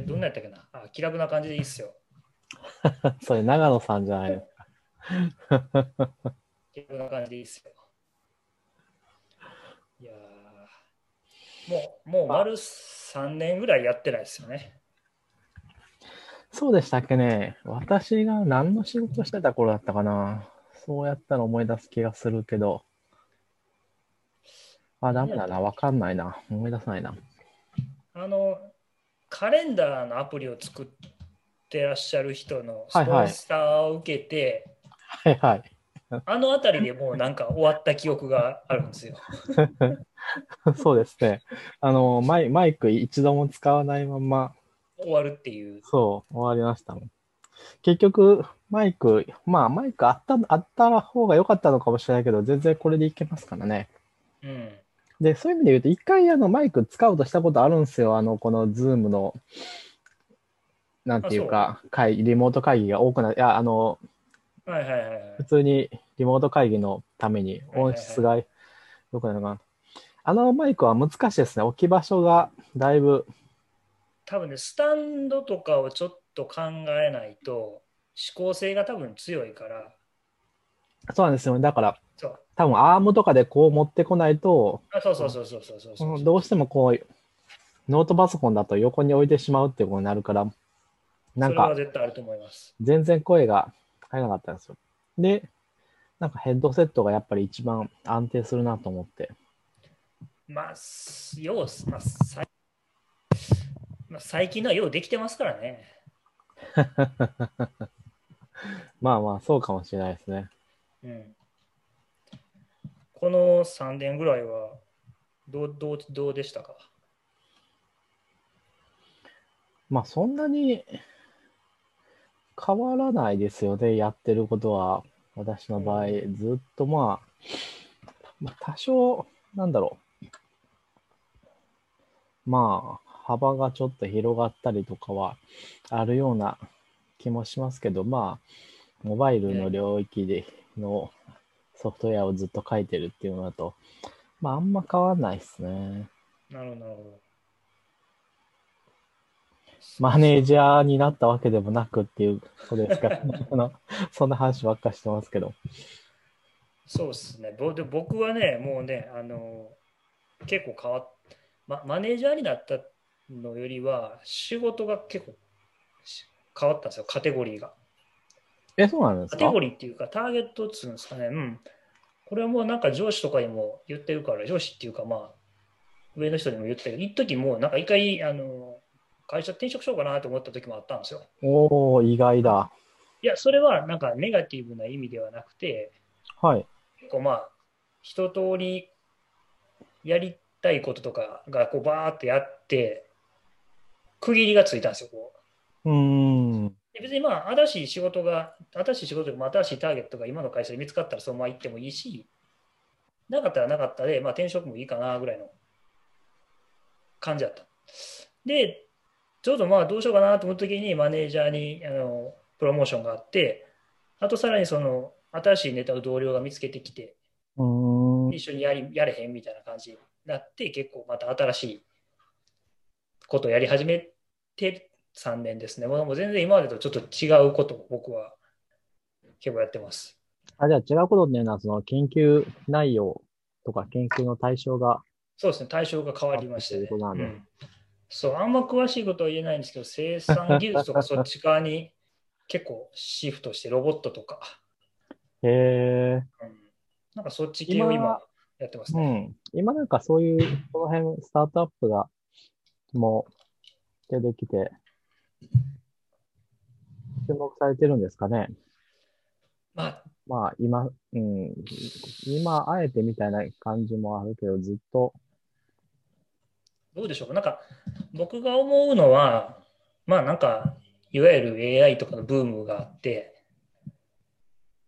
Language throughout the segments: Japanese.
で、どんなやったっけなあ気楽な感じでいいっすよ。それ長野さんじゃないですか。気楽な感じでいいっすよ。いやーもう、もう丸3年ぐらいやってないですよね。そうでしたっけね。私が何の仕事してた頃だったかな。そうやったの思い出す気がするけど。あ、ダメだな。わかんないな。思い出さないな。あの、カレンダーのアプリを作ってらっしゃる人のスポはいはいンサーを受けて、はいはい。あの辺りでもうなんか終わった記憶があるんですよ。そうですね。あの、マイマイク一度も使わないまま、終わるっていう。そう、終わりましたもん。結局、マイク、まあ、マイクあった、あった方が良かったのかもしれないけど、全然これでいけますからね。うん。で、そういう意味で言うと、一回あのマイク使おうとしたことあるんですよ。あの、このズームの、なんていうか、会リモート会議が多くなる。いや、あの、はいはいはいはい普。通にリモート会議のために音質が良くなるかな。あのマイクは難しいですね。置き場所がだいぶ、多分ね、スタンドとかをちょっと考えないと、指向性が多分強いから、そうなんですよね。だから。多分アームとかでこう持ってこないと、あそうそうそうそうそうそうそう。うんどうしてもこう、ノートパソコンだと横に置いてしまうってことになるから、なんか絶対あると思います。全然声が入らなかったんですよ。で、なんかヘッドセットがやっぱり一番安定するなと思って。まあ、すよう、まあ、さいまあ、最近のはようできてますからね。まあまあ、そうかもしれないですね。うん。この3年ぐらいはどうどうどうでしたか？まあそんなに変わらないですよね、やってることは。私の場合、ずっとまあ、まあ、多少、なんだろう。まあ、幅がちょっと広がったりとかはあるような気もしますけど、まあ、モバイルの領域でのソフトウェアをずっと書いてるっていうのだと、まあ、あんま変わらないですね。なるほど。マネージャーになったわけでもなくっていうことですか？ら、そんな話ばっかしてますけど。そうですね。ぼで僕はね、もうね、あの結構変わっ、ま、マネージャーになったのよりは、仕事が結構し変わったんですよ、カテゴリーが。え、そうなんですか？カテゴリーっていうか、ターゲットっつうんですかね。うん。これはもうなんか上司とかにも言ってるから、上司っていうかまあ、上の人にも言ってる。一時もうなんか一回、あの、会社転職しようかなと思った時もあったんですよ。おお意外だ。いや、それはなんかネガティブな意味ではなくて、はい。結構まあ、一通りやりたいこととかがこうバーってやって、区切りがついたんですよ、こう。うーん。で別にまあ、新しい仕事が、新しい仕事とか、まあ新しいターゲットが今の会社で見つかったらそのまま行ってもいいし、なかったらなかったで、まあ転職もいいかなぐらいの感じだった。で、ちょうどまあどうしようかなと思った時にマネージャーにあのプロモーションがあって、あとさらにその新しいネタを同僚が見つけてきて。一緒にやりやれへんみたいな感じになって、結構また新しいことをやり始めて3年ですね。もう全然今までとちょっと違うことを僕は結構やってます。あ、じゃあ違うことっていうのは、その研究内容とか研究の対象が、そうですね、対象が変わりましたね。うんそう、あんま詳しいことは言えないんですけど、生産技術とかそっち側に結構シフトして、ロボットとか、へえ。うんなんかそっち系を今今やってますね。うん。今なんかそういう、この辺、スタートアップが、もう、出てきて、注目されてるんですかね。まあ、まあ、今、うん、今、あえてみたいな感じもあるけど、ずっと、どうでしょう？なんか僕が思うのは、まあなんか、いわゆる AI とかのブームがあって、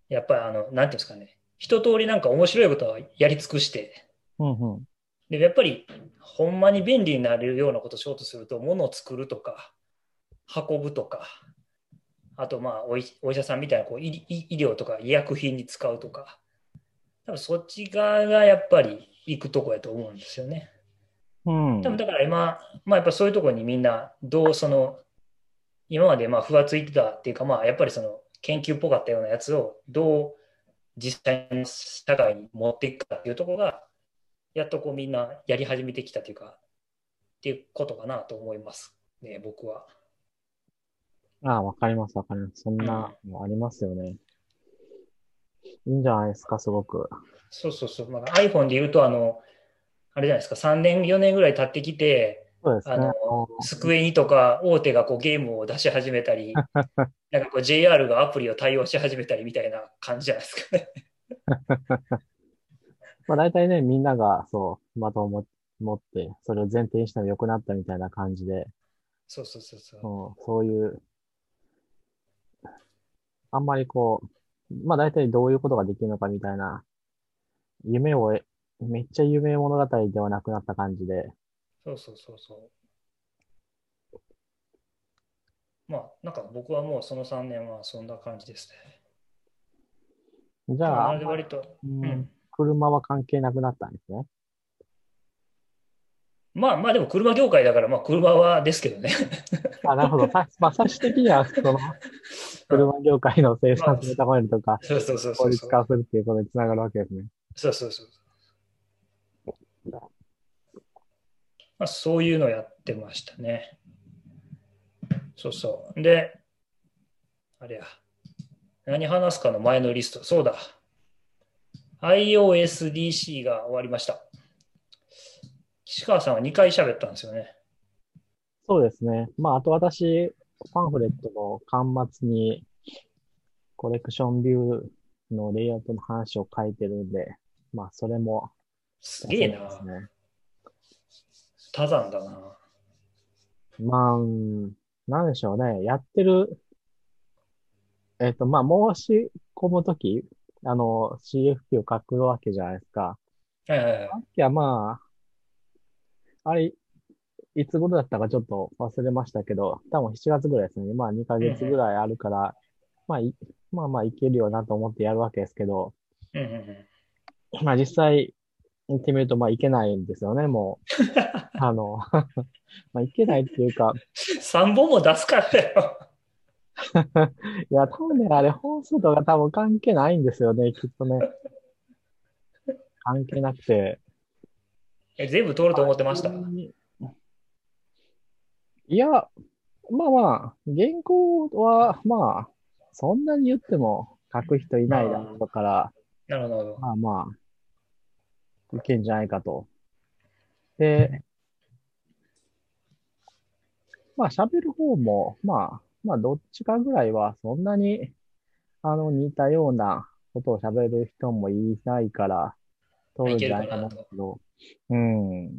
やっぱりあの、なんていうんですかね、一通りなんか面白いことはやり尽くして、うんうん。で、やっぱりほんまに便利になるようなことをしようとすると、物を作るとか、運ぶとか、あとまあお医者さんみたいなこう医療とか医薬品に使うとか、多分そっち側がやっぱり行くとこやと思うんですよね。うん。多分だから今、まあやっぱそういうところにみんな、どうその、今までまあふわついてたっていうか、まあやっぱりその研究っぽかったようなやつをどう実際の社会に持っていくかっていうところが、やっとこうみんなやり始めてきたというか、っていうことかなと思いますね、僕は。ああ、わかります、わかります。そんなのありますよね。いいんじゃないですか、すごく。そうそうそう。まあ、iPhone で言うと、あの、あれじゃないですか、3年、4年ぐらい経ってきて、そうですね。あの、スクエニとか大手がこうゲームを出し始めたり、なんかこう JR がアプリを対応し始めたりみたいな感じじゃないですかね。まあ大体ね、みんながそう、的をも持って、それを前提にしたら良くなったみたいな感じで、そうそうそうそう。うん、そういう、あんまりこう、まあ大体どういうことができるのかみたいな、夢を、めっちゃ夢物語ではなくなった感じで、そうそうそうそう。まあ、なんか僕はもうその3年はそんな感じですね。じゃあ、割と、ううんん。車は関係なくなったんですね。まあまあでも車業界だから、まあ車はですけどね。あ、なるほど。さまあ最終的には、その、車業界の生産性を高めるとか、そうそうそうそ効うそう。率化するっていうことにつながるわけですね。そうそうそう。まあ、そういうのをやってましたね。そうそう。で、あれや。何話すかの前のリスト。そうだ。iOSDC が終わりました。岸川さんは2回喋ったんですよね。そうですね。まあ、あと私、パンフレットの端末に、コレクションビューのレイアウトの話を書いてるんで、まあ、それもすげえな。多山だな。まあ、うんなんでしょうね。やってる、えっと、まあ、申し込むとき、あの、CFP を書くわけじゃないですか。はいはいはいさ。っきはまあ、あれ、いつ頃だったかちょっと忘れましたけど、多分7月ぐらいですね。まあ2ヶ月ぐらいあるから、まあい、まあまあいけるよなと思ってやるわけですけど。まあ実際行ってみるとまあいけないんですよね、もう。あの、まあいけないっていうか、3本も出すからだよ。いや、多分ね、あれ本数とか多分関係ないんですよね、きっとね。関係なくて。え全部通ると思ってました？いや、まあまあ、原稿は、まあ、そんなに言っても書く人いないだろうから、なるほど。まあまあ、いけんじゃないかと。で、まあ喋る方も、まあ、まあどっちかぐらいはそんなに、あの、似たようなことを喋る人もいないから、通るんじゃないかなけど、うん。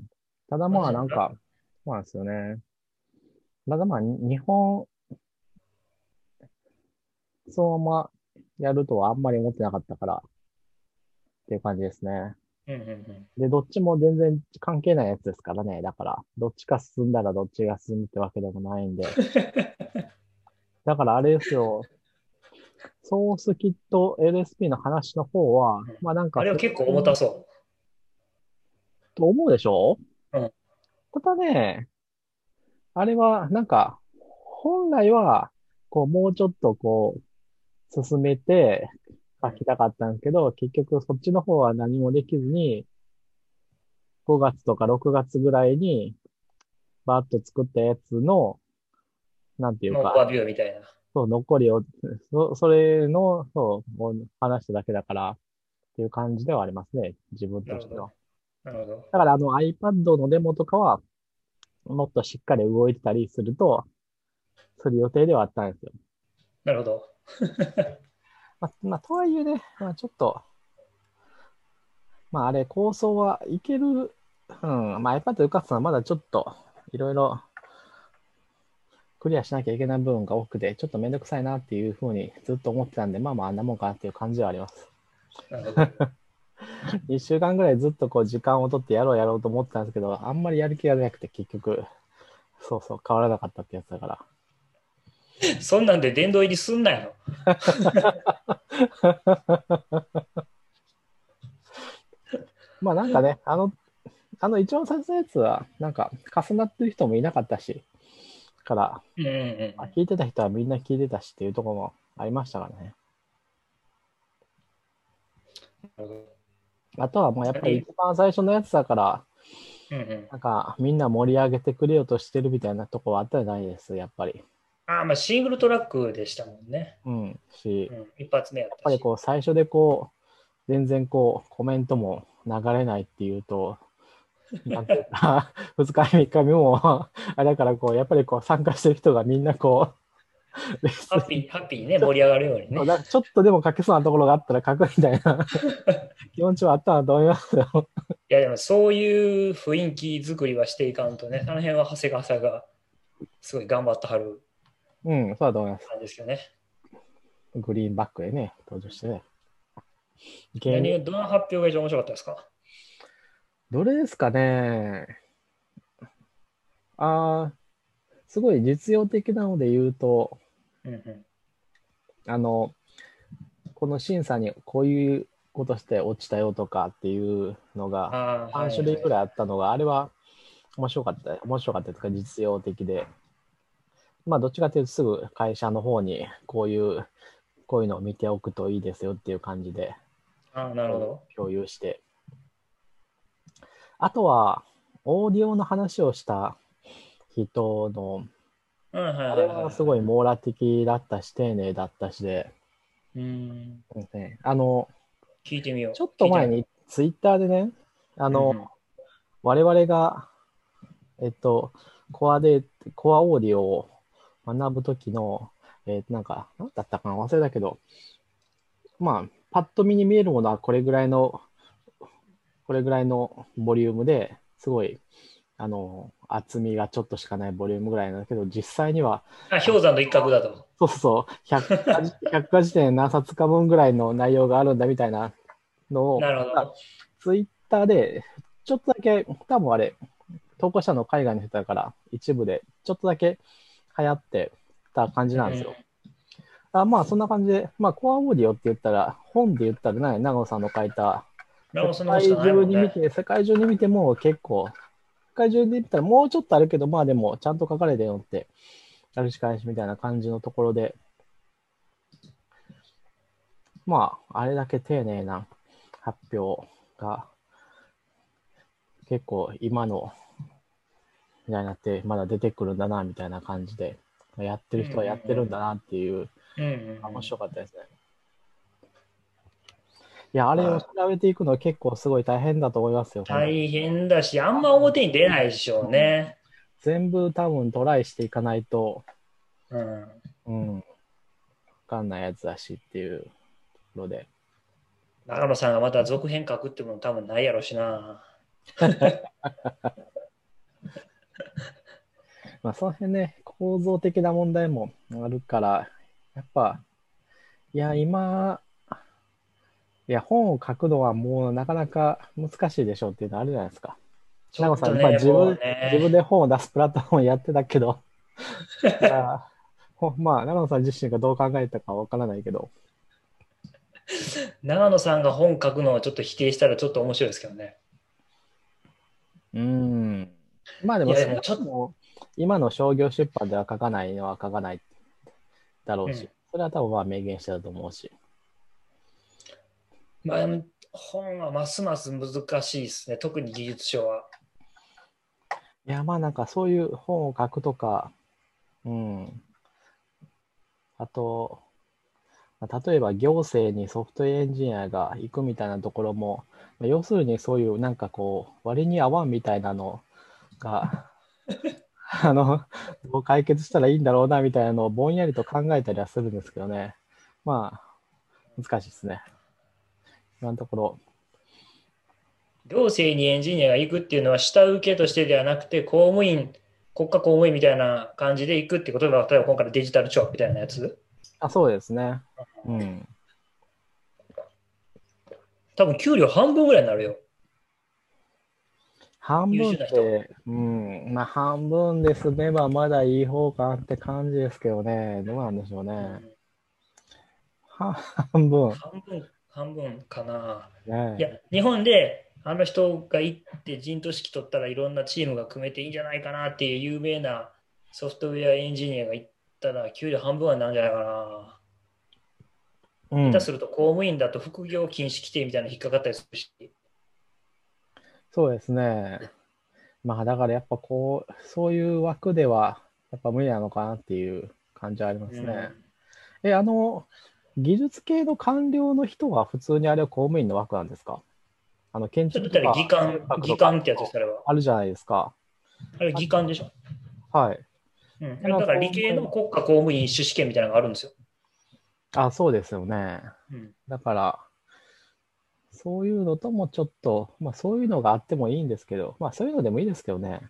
ただまあなんか、そうなんですよね。ただまあ、に日本、そのままやるとはあんまり思ってなかったから、っていう感じですね。うんうんうん。で、どっちも全然関係ないやつですからね。だから、どっちか進んだらどっちが進むってわけでもないんで。だからあれですよ。ソースキット LSP の話の方は、まあなんか、あれは結構重たそと思うでしょ？うんただね、あれは、なんか、本来は、こう、もうちょっとこう、進めて書きたかったんですけど、結局そっちの方は何もできずに、5月とか6月ぐらいに、バーッと作ったやつの、なんてう。いうか、ビューみたいな。そう、残りを、そ、それの、そう話しただけだから、っていう感じではありますね、自分としては。なるほど。だからあの iPad のデモとかは、もっとしっかり動いてたりすると、する予定ではあったんですよ。なるほど。まあ、まあ、とはいえね、まあ、ちょっと、まあ、あれ、構想はいける、うん、まあ、iPad 受かつのはまだちょっと、いろいろ、クリアしなきゃいけない部分が多くて、ちょっとめんどくさいなっていうふうにずっと思ってたんで、まあまあ、あんなもんかなっていう感じはあります。なるほど。一週間ぐらいずっとこう時間を取ってやろうやろうと思ってたんですけど、あんまりやる気がなくて結局、そうそう変わらなかったってやつだから。そんなんで殿堂入りすんなよ。まあなんかね、あの、あの一番最初のやつは、なんか重なってる人もいなかったし、から、うんうんうんあ聞いてた人はみんな聞いてたしっていうところもありましたからね。あとはもうやっぱり一番最初のやつだから、うんうん、なんかみんな盛り上げてくれようとしてるみたいなとこはあったじゃないです、やっぱり。ああ、まあシングルトラックでしたもんね。うん。し、うん、一発目やっし。やったぱりこう最初でこう、全然こうコメントも流れないっていうと、なんていうか、2日目、3日目も、あれだからこう、やっぱりこう参加してる人がみんなこう、ハッピー、ハッピーにね、盛り上がるようにね。ちょっとでも書けそうなところがあったら書くみたいな 気持ちはあったなと思いますよ。いや、でもそういう雰囲気作りはしていかんとね、あの辺は長谷川さんがすごい頑張ってはるうん、そうだと思います。ですよね。グリーンバックでね、登場してね。何どの発表が一番面白かったですか？どれですかねあーすごい実用的なので言うと、うんうん。あの、この審査にこういうことして落ちたよとかっていうのがああ、3種類くい。らいあったのが、あれは面白かった、面白かったというか実用的で、まあどっちかというとすぐ会社の方にこういう、こういうのを見ておくといいですよっていう感じでああ、なるほど。共有して。あとは、オーディオの話をした人の、うん、はいあれはすごい網羅的だったし、丁寧だったしで、うん。あの、聞いてみよう。ちょっと前にツイッターでね、あの、うん。うん我々が、えっと、コアで、コアオーディオを学ぶときの、えっと、なんか、なんだったかな忘れたけど、まあ、パッと見に見えるものはこれぐらいの、これぐらいのボリュームですごい、あの、厚みがちょっとしかないボリュームぐらいなんだけど、実際には、あ、氷山の一角だと。そうそう、100かじ100か時点何冊か分ぐらいの内容があるんだみたいなのを、なるほど。ツイッターで、ちょっとだけ、多分あれ、投稿者の海外の人だから、一部で、ちょっとだけ流行ってた感じなんですよ。あまあ、そんな感じで、まあ、コアオーディオって言ったら、本で言ったらね、長野さんの書いた、世界中。に見て、世界中に見ても結構、世界中で見たらもうちょっとあるけど、まあでも、ちゃんと書かれてるのって、あるしかないしみたいな感じのところで、まあ、あれだけ丁寧な発表が、結構今のみたいになって、まだ出てくるんだな、みたいな感じで、やってる人はやってるんだなっていう。面白かったですね。いや、あれを調べていくのは結構すごい大変だと思いますよ。大変だし、あんま表に出ないでしょうね。全部多分トライしていかないと、うん。うん、わかんないやつだしっていうところで。長野さんがまた続編書くってもの多分ないやろしな。まあ、その辺ね、構造的な問題もあるから、やっぱ、いや、今、いや、本を書くのはもうなかなか難しいでしょうっていうのあるじゃないですか。ちょ長野さん、ね、自分ね自分で本を出すプラットフォームやってたけど、まあ、長野さん自身がどう考えたかわからないけど、長野さんが本書くのをちょっと否定したらちょっと面白いですけどね。うん。まあでも、でもちょっと今の商業出版では書かないのは書かないだろうし、うんそれは多分まあ明言してたと思うし。まあ、本はますます難しいですね。特に技術書は。いや、まあなんかそういう本を書くとか、うん。あと、まあ例えば行政にソフトウェアエンジニアが行くみたいなところも、まあ要するにそういうなんかこう、割に合わんみたいなのが、あの、どう解決したらいいんだろうなみたいなのをぼんやりと考えたりはするんですけどね。まあ、難しいですね。今のところ。行政にエンジニアが行くっていうのは下請けとしてではなくて公務員、国家公務員みたいな感じで行くってことは、例えば今回のデジタル庁みたいなやつ？あ、そうですね。うん。多分給料半分ぐらいになるよ。半分って、うん、まあ半分で済めばまだいい方かなって感じですけどね。どうなんでしょうね。は半分。半分、半分かな。ねいや、日本であの人が行って陣頭指揮取ったらいろんなチームが組めていいんじゃないかなっていう有名なソフトウェアエンジニアが行ったら給料半分はなんじゃないかな。うん下手すると公務員だと副業禁止規定みたいなの引っかかったりするし。そうですね。まあだからやっぱこう、そういう枠ではやっぱ無理なのかなっていう感じはありますね。うんえ、あの、技術系の官僚の人は普通にあれは公務員の枠なんですか？あの、建築とか技官、技官ってやつです、それは。あるじゃないですか。あれ技官でしょ。はい。うん、だから理系の国家公務員種試験みたいなのがあるんですよ。あ、そうですよね。うん、だから、そういうのともちょっと、まあそういうのがあってもいいんですけど、まあそういうのでもいいですけどね。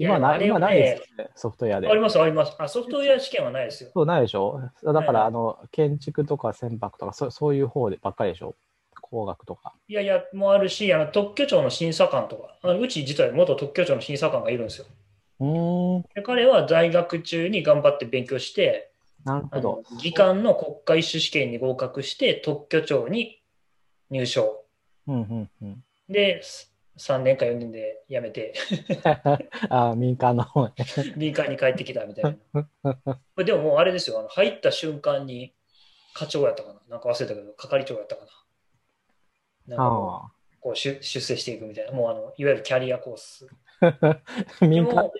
今ない、今ないですよね、ソフトウェアであ。ります、あります。あ、ソフトウェア試験はないですよ。そうないでしょ？だから、あの、建築とか船舶とか、そそういう方でばっかりでしょ？工学とか。いやいや、もうあるし、あの特許庁の審査官とか、あのうち実は元特許庁の審査官がいるんですよ。うーん、で彼は在学中に頑張って勉強して、あなるほどの。技官の国家一種試験に合格して、特許庁に入省。うん、うん、うん。で、3年か4年で辞めて、あ、民間の方ね。民間に帰ってきたみたいな。でももうあれですよ、あの入った瞬間に課長やったかな、なんか忘れたけど、係長やったかな。なんかこう出出世していくみたいな、もうあのいわゆるキャリアコース。あ。民間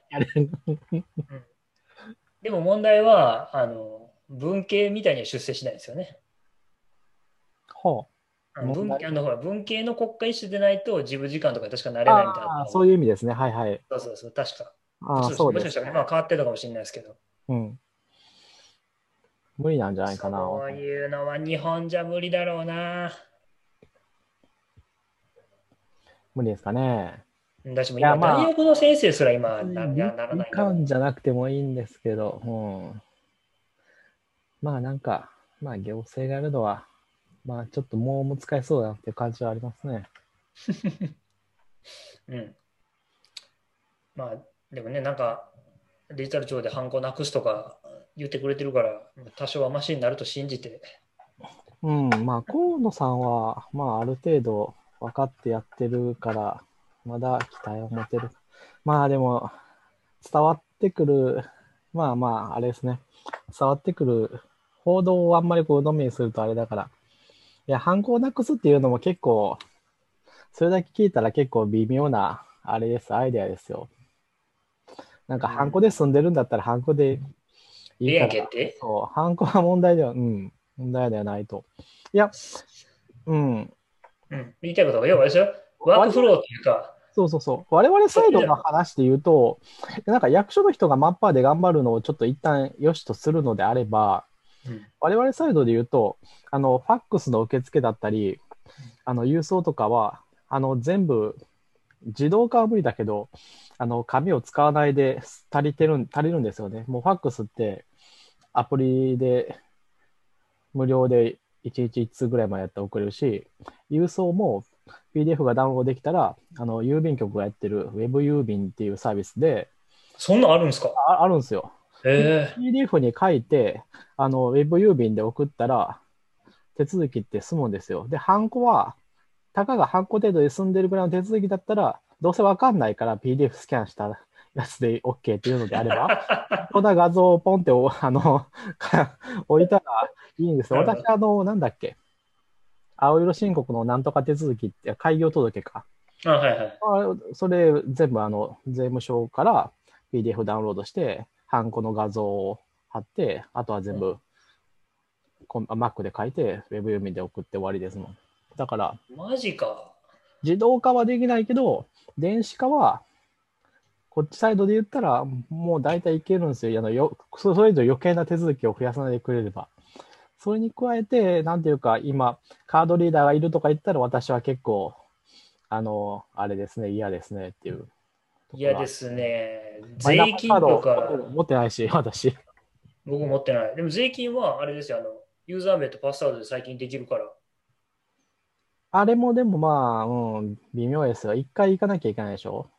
でも問題は、あの文系みたいには出世しないんですよね。ほあの問題文あのほら文系の国家一種でないと自分時間とか確かなれないみたいな。そういう意味ですね。はいはい。そうそうそう、確か。あそうですもしかしたら今は変わってるのかもしれないですけど。うん。無理なんじゃないかな。そういうのは日本じゃ無理だろうな。無理ですかね。私も今、大学の先生すら今な理いやならない理科じゃなくてもいいんですけど、うん。まあなんか、まあ行政がやるのは、まあちょっともう難しそうだなっていう感じはありますね。うん。まあ、でもね、なんか、デジタル庁でハンコなくすとか言ってくれてるから、多少はマシになると信じて、うん、まあ河野さんは、まあある程度分かってやってるから、まだ期待を持てる。まあでも、伝わってくる、まあまあ、あれですね。伝わってくる報道をあんまりこう飲みにするとあれだから。いや、犯行をなくすっていうのも結構、それだけ聞いたら結構微妙な、あれです、アイデアですよ。なんか、うん。ハンコで住んでるんだったら、ハンコでいいから。んけって？そう、ハンコは問題では、うん、問題ではないと。いや、うん、うん、言いたいことが、要はですよ、ワークフローっていうか、そうそうそう。我々サイドの話で言うと、なんか役所の人がマッパーで頑張るのをちょっと一旦良しとするのであれば、うん我々サイドで言うと、あの、ファックスの受付だったり、あの、郵送とかは、あの、全部、自動化は無理だけど、あの、紙を使わないで足りてるん、足りるんですよね。もうファックスって、アプリで、無料で1日1通ぐらいまでやって送れるし、郵送も PDF がダウンロードできたら、あの、郵便局がやってる Web 郵便っていうサービスで、そんなんあるんですか？ああるんですよ。え PDF に書いて、あの、Web 郵便で送ったら、手続きって済むんですよ。で、ハンコは、たかがハンコ程度で済んでるぐらいの手続きだったら、どうせわかんないから PDF スキャンしたやつで OK っていうのであれば、こんな画像をポンっておあのか 置いたらいいんですよ。私、あの、なんだっけ、青色申告のなんとか手続きって、開業届か。あはいはい。あそれ全部あの税務署から PDF ダウンロードして、ハンコの画像を貼って、あとは全部、コン Mac で書いて、Web 読みで送って終わりですもん。だから、マジか。自動化はできないけど、電子化は、こっちサイドで言ったら、もう大体いけるんですよ。あのよそそれ以上余計な手続きを増やさないでくれれば。それに加えて、なんていうか、今、カードリーダーがいるとか言ったら、私は結構、あの、あれですね、嫌ですねっていう。嫌で。すね。税金とか、持ってないし、私。僕持ってない。でも税金はあれですよ、あの、ユーザー名とパスワードで最近できるから。あれもでもまあ、うん、微妙ですよ。一回行かなきゃいけないでしょ。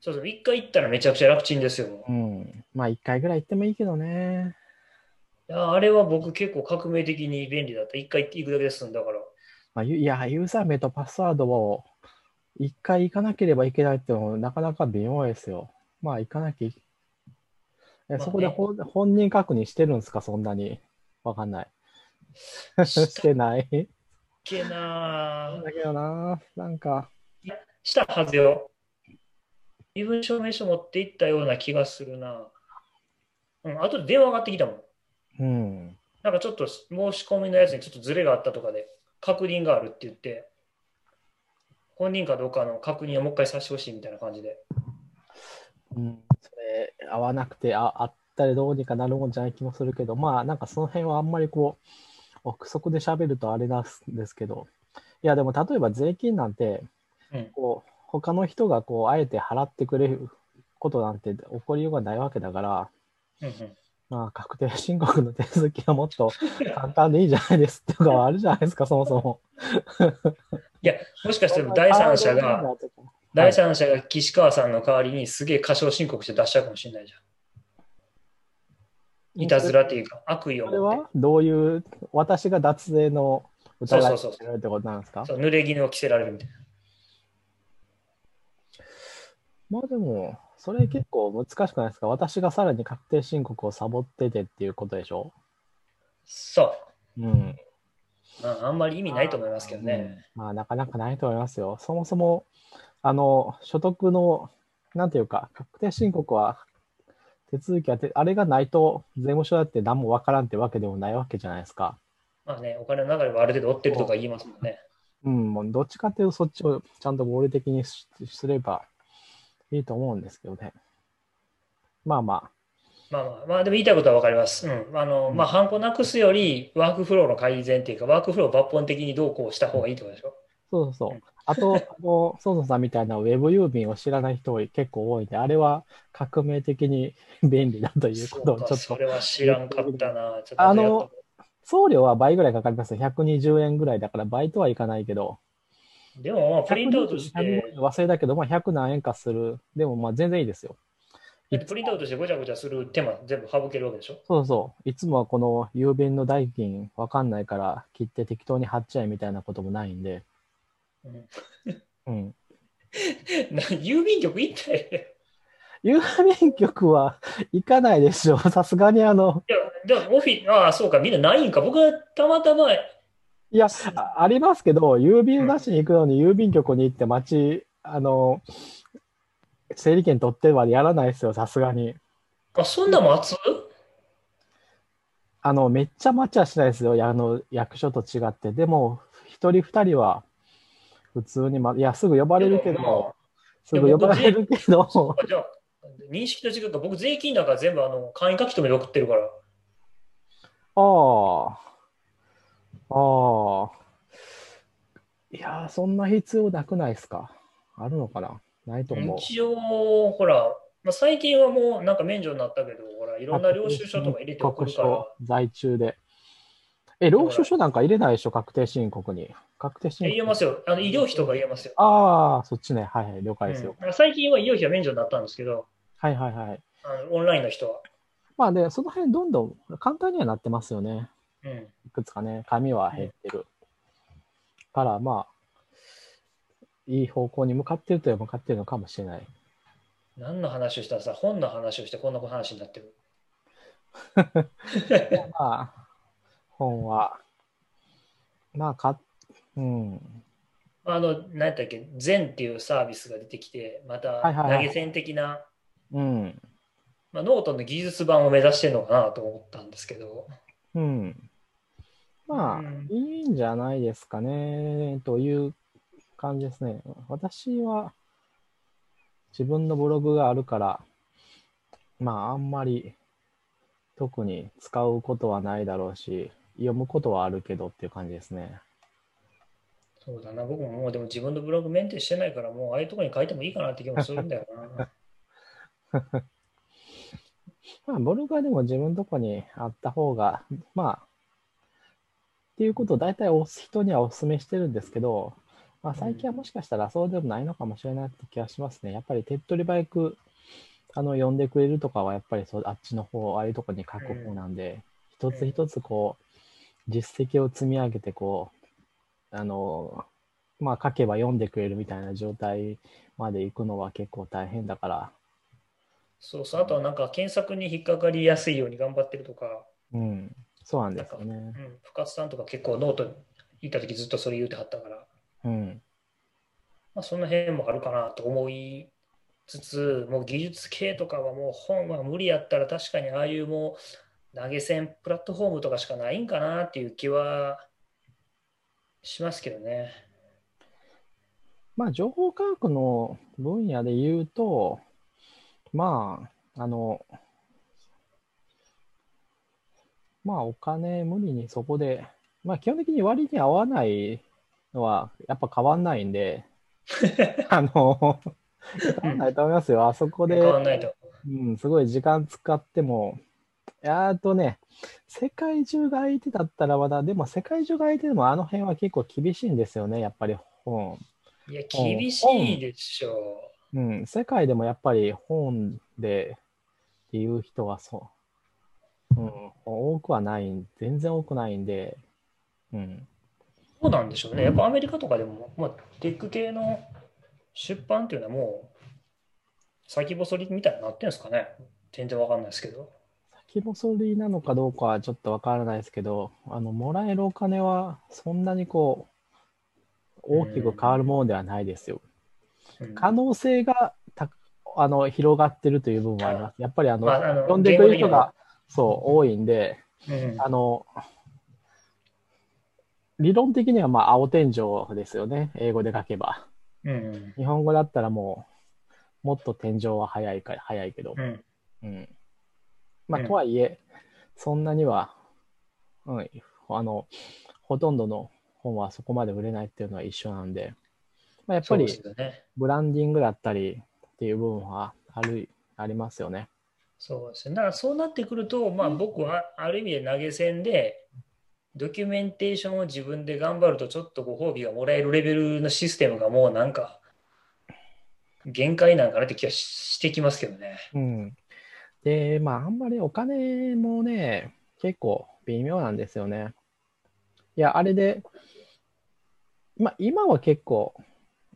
そうそう、一回行ったらめちゃくちゃ楽ちんですよ。うん。まあ、一回ぐらい行ってもいいけどね。いやあれは僕結構革命的に便利だった。一回行くだけで済んだから。まあ、ゆいや、ユーザー名とパスワードを一回行かなければいけないってもなかなか微妙ですよ。まあ行かなきゃいえ、そこで本本人確認してるんですか、そんなに。わかんない。ししてない。っけなだけどな、なんか、したはずよ。身分証明書持って行ったような気がするな。うん、あとで電話上がってきたもん。うん。なんかちょっと申し込みのやつにちょっとズレがあったとかで確認があるって言って、本人かどうかの確認をもう一回させてほしいみたいな感じで。うん、それ、合わなくて、あ、あったりどうにかなるもんじゃない気もするけど、まあ、なんかその辺はあんまりこう、憶測で喋るとあれなんですけど、いや、でも例えば税金なんて、うん。こう、他の人がこう、あえて払ってくれることなんて起こりようがないわけだから、うんうん。まあ、確定申告の手続きはもっと簡単でいいじゃないですとかはあるじゃないですか、そもそも。いや、もしかして第三者が、第三者が岸川さんの代わりにすげえ過少申告して出しちゃうかもしれないじゃん。いたずらっていうか、悪意を持って。は？どういう、私が脱税の疑いをそうそうそうしてるってことなんですか？そう濡れ衣を着せられるみたいな。まあでも、それ結構難しくないですか？私がさらに確定申告をサボっててっていうことでしょ？そう。うん。まあ、あんまり意味ないと思いますけどね。まあなかなかないと思いますよ。そもそも、あの、所得の、なんていうか、確定申告は、手続きはて、あれがないと税務署だって何もわからんってわけでもないわけじゃないですか。まあね、お金の流れはある程度追ってるとか言いますもんね。うん、もうどっちかっていうとそっちをちゃんと合理的にしすればいいと思うんですけどね。まあままあまあ、まあでも言いたいことは分かります。うん。あの、うんまあ、ハンコなくすより、ワークフローの改善っていうか、ワークフローを抜本的にどうこうした方がいいってことでしょ？あ、そうそうそううんあと、あの、ソソさんみたいなウェブ郵便を知らない人結構多いんで、あれは革命的に便利だということをちょっと。それは知らんかったな。ちょっとあの送料は倍ぐらいかかりますよ。120円ぐらいだから倍とはいかないけど。でも、まあ、プリントアウトし120て、忘れたけど、まあ100何円かする。でもまあ全然いいですよ。プリントアウトしてごちゃごちゃする手間全部省けるわけでしょ？そうそう。いつもはこの郵便の代金わかんないから切って適当に貼っちゃえみたいなこともないんで。うんうん。な郵便局行ったよ。郵便局は行かないでしょ。さすがにあの、いや、でもオフィああ、そうか、みんなないんか。僕はたまたま、いや、あありますけど、郵便出しに行くのに郵便局に行って待ち、あの、整理券取ってまでやらないですよ、さすがに。あ、そんな待つ？あの、めっちゃ待ちはしないですよ、あの、役所と違って。でも、一人二人は、普通に、ま、いや、すぐ呼ばれるけでもど、すぐ呼ばれるけど、あじゃあ、認識と違うか、僕、税金なんか全部あの簡易書き留めで送ってるから。ああ、ああ。いやー、そんな必要なくないですか？あるのかな？ないと思う。一応、ほら、まあ、最近はもうなんか免除になったけど、ほら、いろんな領収書とか入れて送るから。在中で。え、領収書なんか入れないでしょ確定申告に。確定申告。入れますよ。あの医療費とか入れますよ。ああ、そっちね。はいはい、了解ですよ。うん最近は医療費は免除になったんですけど、はいはいはい。あのオンラインの人は。まあで、その辺どんどん簡単にはなってますよね。うん、いくつかね、紙は減ってる。から、まあ、いい方向に向かってるといえば向かってるのかもしれない。何の話をしたらさ、本の話をしてこんな話になってる？まあ、本は、まあ、か、うん。あの、何やったっけ、ゼンっていうサービスが出てきて、またはいはいはい投げ銭的な、うん。まあ、ノートの技術版を目指してるのかなと思ったんですけど、うん。まあ、うんいいんじゃないですかね、という感じですね。私は、自分のブログがあるから、まあ、あんまり、特に使うことはないだろうし、読むことはあるけどっていう感じですね。そうだな、僕ももうでも自分のブログメンテしてないから、もうああいうところに書いてもいいかなって気もするんだよな。まあ、ブログはでも自分のとこにあった方が、まあ、っていうことを大体人にはお勧めしてるんですけど、まあ、最近はもしかしたらそうでもないのかもしれないって気がしますね。やっぱり手っ取り早く、あの、呼んでくれるとかは、やっぱりそう、あっちの方、ああいうとこに書く方なんで、一つ一つこう、実績を積み上げて、こう、あの、まあ書けば読んでくれるみたいな状態まで行くのは結構大変だから。そうそう、あとはなんか検索に引っかかりやすいように頑張ってるとか、うん。そうなんですよね。うん、深津さんとか結構ノート行った時ずっとそれ言うてはったから、うん。まあ、その辺もあるかなと思いつつ、もう技術系とかはもう本は無理やったら確かにああいうもう投げ銭プラットフォームとかしかないんかなっていう気はしますけどね。まあ、情報科学の分野で言うと、まあ、あの、まあ、お金無理にそこで、まあ、基本的に割に合わないのは、やっぱ変わんないんで、あの、変わんないと思いますよ。あそこで。うん、すごい時間使っても、やっとね、世界中が相手だったらまだ、でも世界中が相手でもあの辺は結構厳しいんですよね、やっぱり本。いや、厳しいでしょうん、世界でもやっぱり本でっていう人はそう、うん、多くはない、全然多くないんで、うん、う。そうなんでしょうね。やっぱアメリカとかでも、まあ、テック系の出版っていうのはもう先細りみたいになってるんですかね。全然わかんないですけど。先細りなのかどうかはちょっとわからないですけど、あの、もらえるお金はそんなにこう、大きく変わるものではないですよ。うん可能性がたあの広がってるという部分もあります。やっぱりあの、まああの読んでくれる人がそう多いんで、うんあの、理論的にはまあ青天井ですよね。英語で書けば。うん日本語だったらもう、もっと天井は早いか、早いけどう。んうん。まあ、うんとはいえ、そんなには、うん、あの、ほとんどの本はそこまで売れないっていうのは一緒なんで、まあ、やっぱり。ブランディングだったりっていう部分はある、ありますよね。そうですね。だからそうなってくると、まあ僕はある意味で投げ銭で、ドキュメンテーションを自分で頑張るとちょっとご褒美がもらえるレベルのシステムがもうなんか限界なんかなって気がししてきますけどね。うん。で、まあ、あんまりお金もね、結構微妙なんですよね。いや、あれで、まあ、今は結構、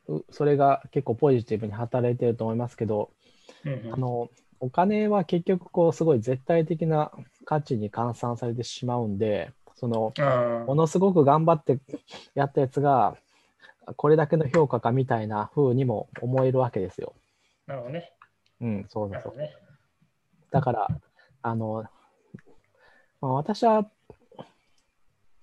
うそれが結構ポジティブに働いてると思いますけど、うんうんあの、お金は結局、こう、すごい絶対的な価値に換算されてしまうんで、その、あものすごく頑張ってやったやつが、これだけの評価かみたいな風にも思えるわけですよ。あ、なるほどね。うん、そうそうそう。ね。だから、あの、まあ、私は、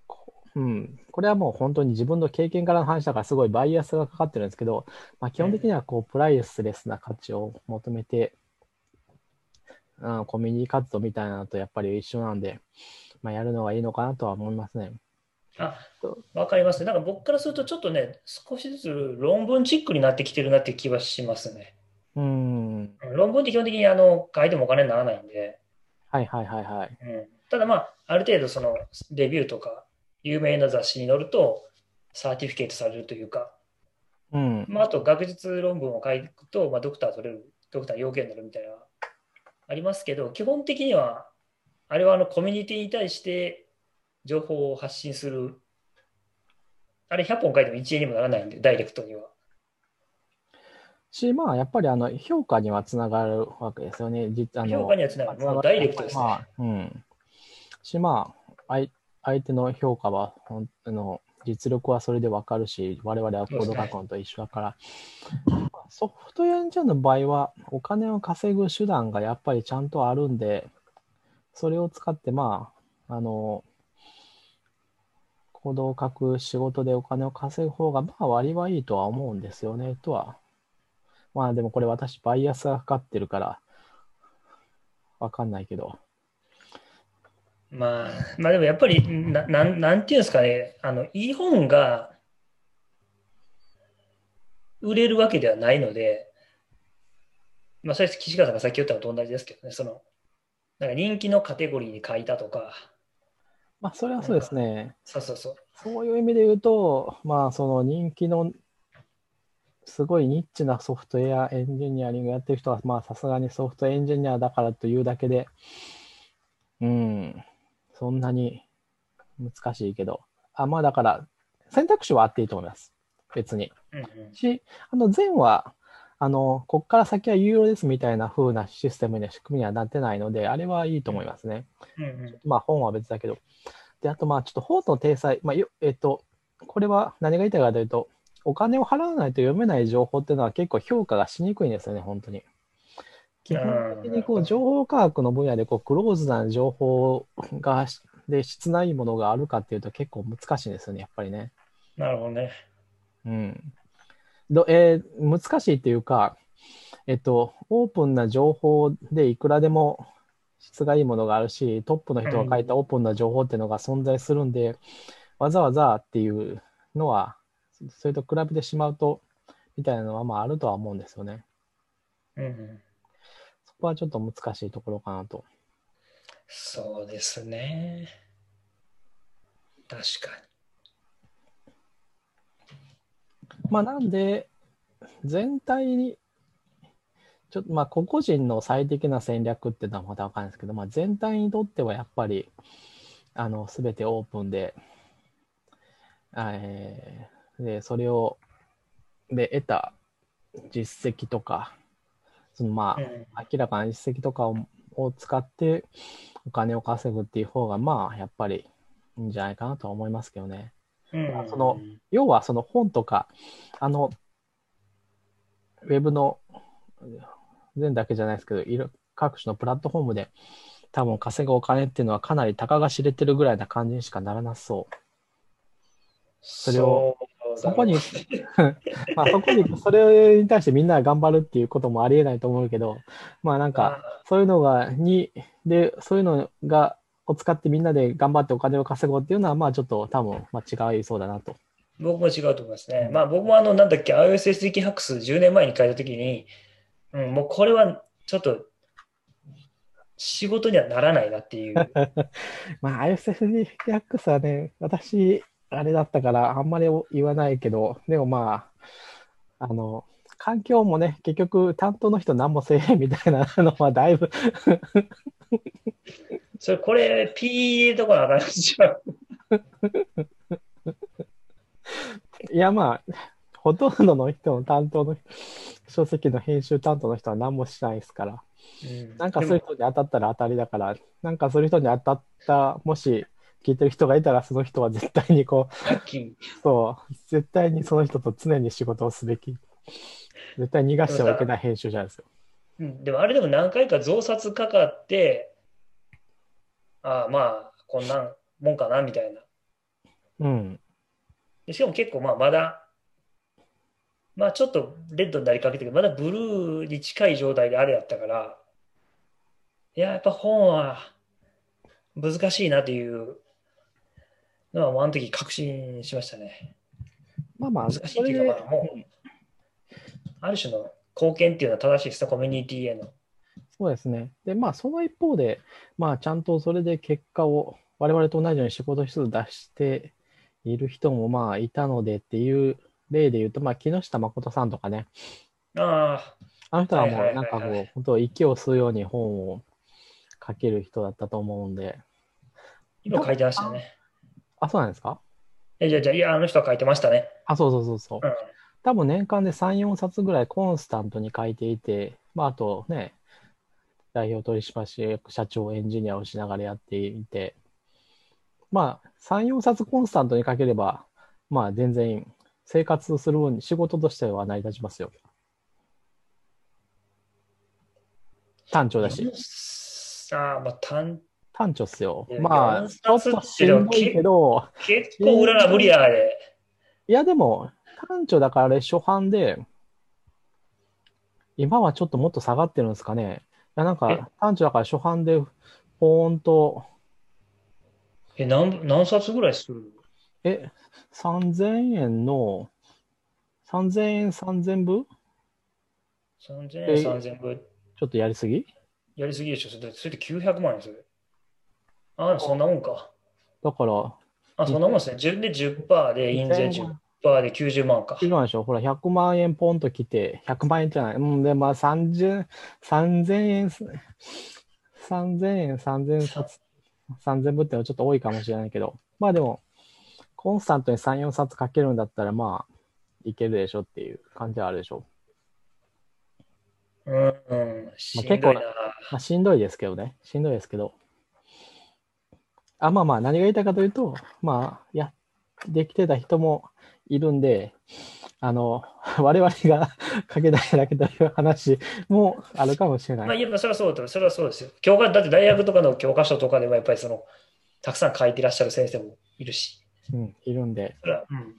こうん、これはもう本当に自分の経験からの話だからすごいバイアスがかかってるんですけど、まあ、基本的にはこうプライスレスな価値を求めて、うん、コミュニティ活動みたいなのとやっぱり一緒なんで、まあ、やるのがいいのかなとは思いますね。あ、わかりますね。なんか僕からするとちょっとね、少しずつ論文チックになってきてるなって気はしますね。うん、論文って基本的にあの書いてもお金にならないんで、はいはいはいはい。うん、ただまあ、ある程度そのレビューとか有名な雑誌に載るとサーティフィケートされるというか、うん、まあ、あと学術論文を書くと、まあ、ドクター取れる、ドクター要件になるみたいなありますけど、基本的にはあれはあのコミュニティに対して情報を発信する、あれ100本書いても1円にもならないんで、ダイレクトには。し、まあ、やっぱりあの評価にはつながるわけですよね。実あの評価にはつながる。もうダイレクトですね。まあ、うん。し、まあ、相相手の評価は、あの実力はそれでわかるし、我々はコード学校と一緒だから、ソフトウェアエンジニアの場合は、お金を稼ぐ手段がやっぱりちゃんとあるんで、それを使って、まあ、あの、コードを書く仕事でお金を稼ぐ方が、まあ、割はいいとは思うんですよね、とは。まあ、でもこれ私、バイアスがかかってるから、わかんないけど。まあ、まあでもやっぱりななん、なんていうんですかね、あのいい本が売れるわけではないので、まあ、それ岸川さんがさっき言ったのと同じですけどね、そのなんか人気のカテゴリーに書いたとか、まあ、それはそうですね。そうそうそう、そういう意味で言うと、まあ、その人気の、すごいニッチなソフトウェアエンジニアリングやってる人は、まあ、さすがにソフトエンジニアだからというだけで、うん、そんなに難しいけど、あまあ、だから、選択肢はあっていいと思います。別に。うんうんし、あの、前は、あの、こっから先は有料ですみたいな風なシステムには仕組みにはなってないので、あれはいいと思いますね。うんうんまあ本は別だけど。で、あとまあちょっと本の体裁、まあよ、えっと、これは何が言いたいかというと、お金を払わないと読めない情報っていうのは結構評価がしにくいんですよね、本当に。基本的にこう情報科学の分野でこうクローズな情報がしで質ないものがあるかっていうと結構難しいんですよね、やっぱりね。なるほどね。うん。どえー難しいっていうか、えっと、オープンな情報でいくらでも質がいいものがあるし、トップの人が書いたオープンな情報っていうのが存在するんで、わざわざっていうのは、それと比べてしまうと、みたいなのはまああるとは思うんですよね。うんうんそこはちょっと難しいところかなと。そうですね。確かまあなんで、全体に、ちょっとまあ個々人の最適な戦略っていうのはまたわかんないですけど、まあ全体にとってはやっぱり、あの、すべてオープンで、えーで、それを、で、得た実績とか、そのまあ、明らかな実績とかをを使ってお金を稼ぐっていう方が、まあ、やっぱりいいんじゃないかなとは思いますけどね。うんその要はその本とか、あの、ウェブの、全だけじゃないですけど、各種のプラットフォームで多分稼ぐお金っていうのはかなり高が知れてるぐらいな感じにしかならなそう。それをそこに、まあそこに、それに対してみんなが頑張るっていうこともありえないと思うけど、まあなんか、そういうのが、に、で、そういうのが、を使ってみんなで頑張ってお金を稼ごうっていうのは、まあちょっと多分、まあ違いそうだなと。僕も違うと思いますね。まあ僕もあの、なんだっけ、iOSSD ハックス10年前に書いたときに、うん、もうこれはちょっと仕事にはならないなっていう。まあ ISSDX はね、私、あれだったからあんまり言わないけど、でもまあ、あの、環境もね、結局担当の人何もせえへんみたいなのはだいぶ、それ、これ、P とこの話じゃん。いやまあ、ほとんどの人の担当の書籍の編集担当の人は何もしないですから、うんなんかそういう人に当たったら当たりだから、なんかそういう人に当たった、もし聞いてる人がいたら、その人は絶対にこう。そう、絶対にその人と常に仕事をすべき。絶対逃がしてはいけない編集者ですよ。うん、でもあれでも何回か増刷かかって、ああ、まあ、こんなんもんかな、みたいな。うん。でしかも結構、まあ、まだ、まあ、ちょっとレッドになりかけてるけど、まだブルーに近い状態であれやったから、いや、やっぱ本は難しいなというのは、もうあの時確信しましたね。まあまあ、難しいっていうか、まあ、もう、ある種の貢献っていうのは正しいですね、コミュニティへの。そうですね。で、まあ、その一方で、まあ、ちゃんとそれで結果を、我々と同じように仕事室出している人もまあいたのでっていう例で言うと、まあ、木下誠さんとかね、ああの人はもはいうはいなんかこう、本当息を吸うように本を書ける人だったと思うんで、今書いてましたね。あ、そうなんですか？いや、じゃあじゃあいや、あの人は書いてましたね。あ、そうそうそうそう。うん。多分年間で3、4冊ぐらいコンスタントに書いていて、まあ、あとね、代表取締役社長、エンジニアをしながらやっていて、まあ、3、4冊コンスタントに書ければ、まあ、全然生活する分に仕事としては成り立ちますよ。単調だし。ああ、まあ、単単調っすよまあ、四ちょっ冊としんどいけど、結構裏が無理やで。いやでも、単調だからあれ初版で、今はちょっともっと下がってるんですかね。いやなんえ？か単調だから初版で、ポーンと、え、何、何冊ぐらいするえ、3000円の、3000円3000部 ?3000 え？円、3000分。ちょっとやりすぎ？やりすぎでしょ。それでそれで900万円それ。ああ、そんなもんか。だから、あ、そんなもんですね。10で10%で、印税10%で90万か。違うでしょほら、100万円ポンと来て、100万円じゃない。うん、で、まあ30、3000円す、3000円、3000冊、3000部ってのはちょっと多いかもしれないけど、まあでも、コンスタントに3、4冊書けるんだったら、まあ、いけるでしょっていう感じはあるでしょ。うん、うん、しんどいな。まあ、しんどいですけどね。しんどいですけど。あ、まあまあ、何が言いたいかというと、まあ、や、できてた人もいるんで、あの、我々が かけたいだけという話もあるかもしれない。まあ、いや、それはそうだ、それはそうですよ。教科、だって大学とかの教科書とかでもやっぱりその、たくさん書いてらっしゃる先生もいるし。うん、いるんで。はうん、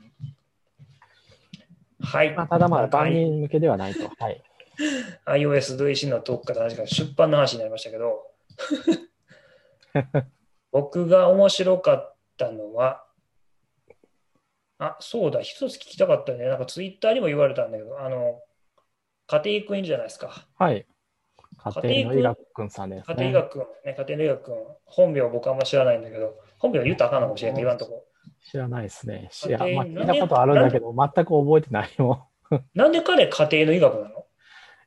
はい。まあ、ただまあ、万人向けではないと。はい。iOS 同意心のトークから話が出版の話になりましたけど、僕が面白かったのは、あ、そうだ、一つ聞きたかったね。なんかツイッターにも言われたんだけど、あの、家庭くんいるじゃないですか。はい。家庭の医学くんさんです、ね。家庭医学くん、ね、家庭の医学くん、本名僕あんま知らないんだけど、本名言ったらあかんのかもしれない、言わんとこ。知らないですね。いや、家庭まあ、聞いたことあるんだけど、全く覚えてないよ。なんで彼家庭の医学なの？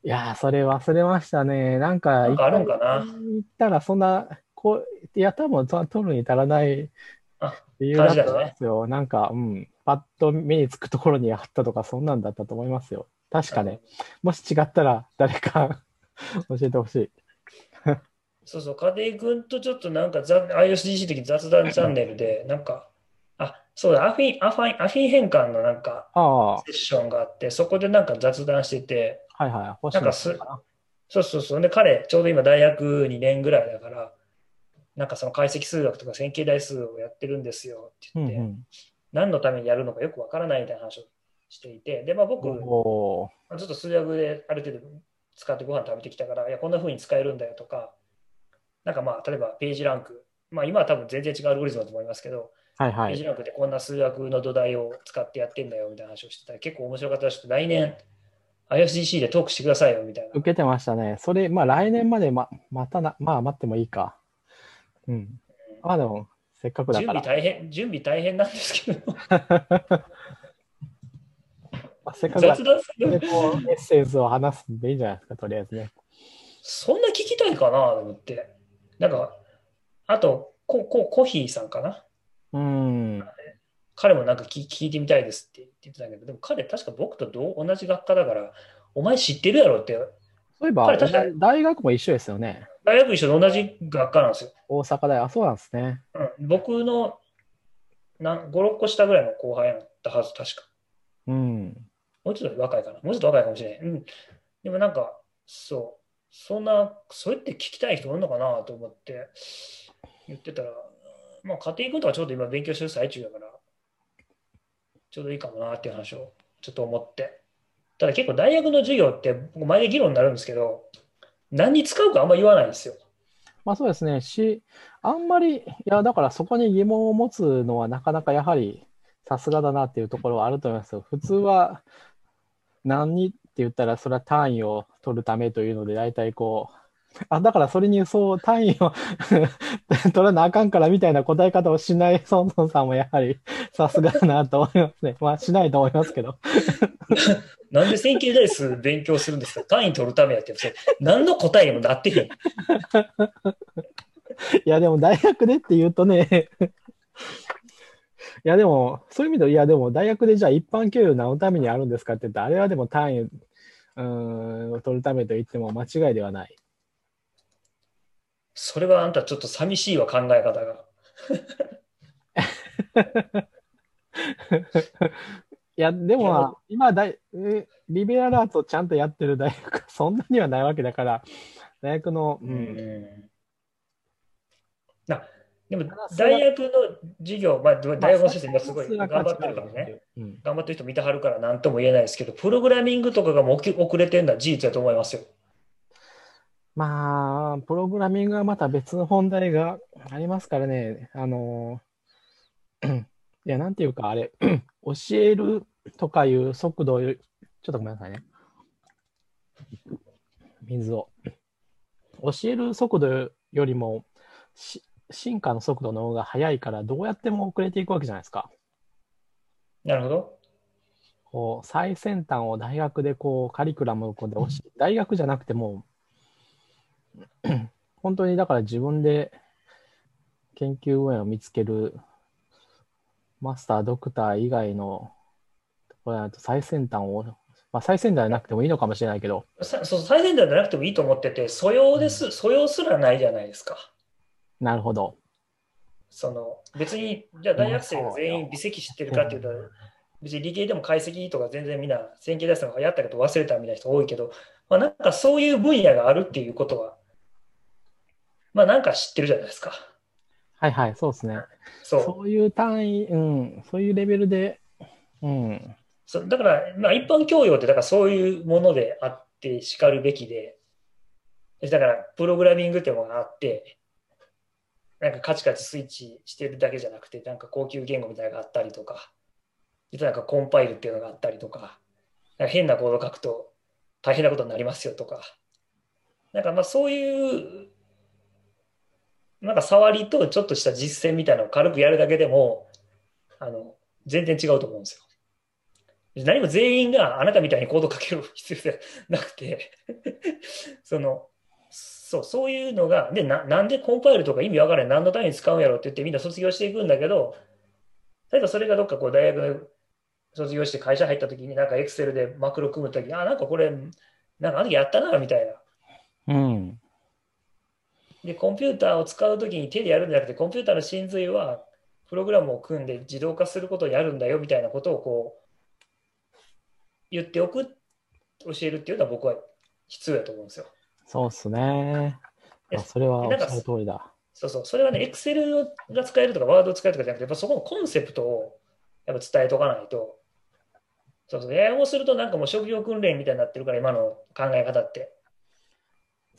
いやー、それ忘れましたね。なんか、なんかあるんかな？言ったら、そんな、こう、いや、多分、そ取るに足らないあ理由だったんですよ。なんか、うん、パッと目につくところにあったとか、そんなんだったと思いますよ。確かね。もし違ったら、誰か 教えてほしい。そうそう、家庭くんとちょっとなんかざ ISDC 的雑談チャンネルで、なんか、あ、そうだ、アフィン、アファイン、アフィン変換のなんかセッションがあって、そこでなんか雑談してて、いはい。星なんかすそうそうそう。で、彼、ちょうど今大学2年ぐらいだから、なんかその解析数学とか線形代数をやってるんですよってな。言って、うん何のためにやるのかよくわからないみたいな話をしていて、で、まあ僕、ずっと数学である程度使ってご飯食べてきたから、いや、こんな風に使えるんだよとか、なんかまあ、例えばページランク、まあ今は多分全然違うアルゴリズムだと思いますけど、はいはい。ページランクでこんな数学の土台を使ってやってんだよみたいな話をしてたら、結構面白かったらしくて、来年 ISDC でトークしてくださいよみたいな。受けてましたね。それ、まあ来年までま、またな、まあ待ってもいいか。うん。まあでも、せっかくだ準備から。大変、準備大変なんですけど、まあせっかくだ雑から談するでこうエッセンスを話すんでいいんじゃないですか、とりあえずね。そんな聞きたいかなと思って。なんか、あと、コココヒーさんかなうん。彼もなんか聞聞いてみたいですって言ってたけど、でも彼確か僕と同同じ学科だから、お前知ってるやろって、そういえば、大学も一緒ですよね。大学一緒で同じ学科なんですよ。大阪大。あ、そうなんですね。うん、僕のなん5、6個下ぐらいの後輩だったはず、確か。うん。もうちょっと若いかな。もうちょっと若いかもしれない。うん。でもなんか、そう、そんな、それって聞きたい人おるのかなと思って言ってたら、まあ家庭君とかちょうど今勉強してる最中だから、ちょうどいいかもなっていう話をちょっと思って。ただ結構大学の授業って、僕前で議論になるんですけど、何に使うかあんまり言わないんですよ。まあそうですね。し、あんまり、いや、だからそこに疑問を持つのはなかなかやはりさすがだなっていうところはあると思いますよ。普通は何にって言ったらそれは単位を取るためというので大体こう、あ、だからそれにそう単位を 取らなあかんからみたいな答え方をしないソンソンさんもやはりさすがだなと思いますね。まあしないと思いますけど。なんで線形代数勉強するんですか？単位取るためやって。それ何の答えにもなってへん。いや、でも大学でって言うとね、いや、でも、そういう意味で、いや、でも大学でじゃあ一般教養何のためにあるんですかって言ったら、あれはでも単位うーんを取るためと言っても間違いではない。それはあんたちょっと寂しいわ、考え方が。いや、でいやも、今大、えリベラルアーツをちゃんとやってる大学、そんなにはないわけだから、大学の、う、うんんなでも大学の授業、まあ、大学の先生今すごい頑張ってるからね。。うん、頑張ってる人見てはるから何とも言えないですけど、プログラミングとかがもう遅遅れてるのは事実だと思いますよ。まあ、プログラミングはまた別の本題がありますからね、あの、いや、なんていうか、あれ、教えるとかいう速度より、ちょっとごめんなさいね。水を。教える速度よりも、し進化の速度の方が速いから、どうやっても遅れていくわけじゃないですか。なるほど。こう最先端を大学でこうカリキュラムをこうで教え 大学じゃなくても本当にだから自分で研究分野を見つけるマスター、ドクター以外のとこれだと最先端を、まあ、最先端じゃなくてもいいのかもしれないけど、さそう最先端じゃなくてもいいと思ってて、素養です、素養すらないじゃないですか。なるほど。その別に、じゃあ大学生が全員微積知ってるかっていうと、別に理系でも解析とか全然みんな線形代数が流行ったけど忘れたみたいな人多いけど、まあ、なんかそういう分野があるっていうことは、まあなんか知ってるじゃないですか。はいはい、そうですね。そう。そういう単位、うん、そういうレベルで、うん、そうだから、まあ、一般教養ってだからそういうものであってしかるべきで、だからプログラミングってものがあって、なんかカチカチスイッチしてるだけじゃなくて、なんか高級言語みたいなのがあったりとか、実はなんかコンパイルっていうのがあったりとか、なんか変なコード書くと大変なことになりますよとか、なんかまあそういう、なんか触りとちょっとした実践みたいなのを軽くやるだけでも、あの、全然違うと思うんですよ。何も全員があなたみたいにコード書ける必要じゃなくて その、そう、そういうのが、で、な、なんでコンパイルとか意味わからない、何のために使うんやろって言ってみんな卒業していくんだけど、例えばそれがどっかこう大学卒業して会社入った時になんかエクセルでマクロ組む時に、あ、なんかこれ、なんかあの時やったな、みたいな。うん、で、コンピューターを使う時に手でやるんじゃなくて、コンピューターの真髄は、プログラムを組んで自動化することをやるんだよみたいなことをこう言っておく、教えるっていうのは僕は必要だと思うんですよ。そうっすね。えあそれはおっしゃる通りだ。そうそう、それはね、Excel が使えるとか、ワードを使えるとかじゃなくて、やっぱそこのコンセプトをやっぱ伝えとかないと、そうそう、ややもするとなんかもう職業訓練みたいになってるから、今の考え方って。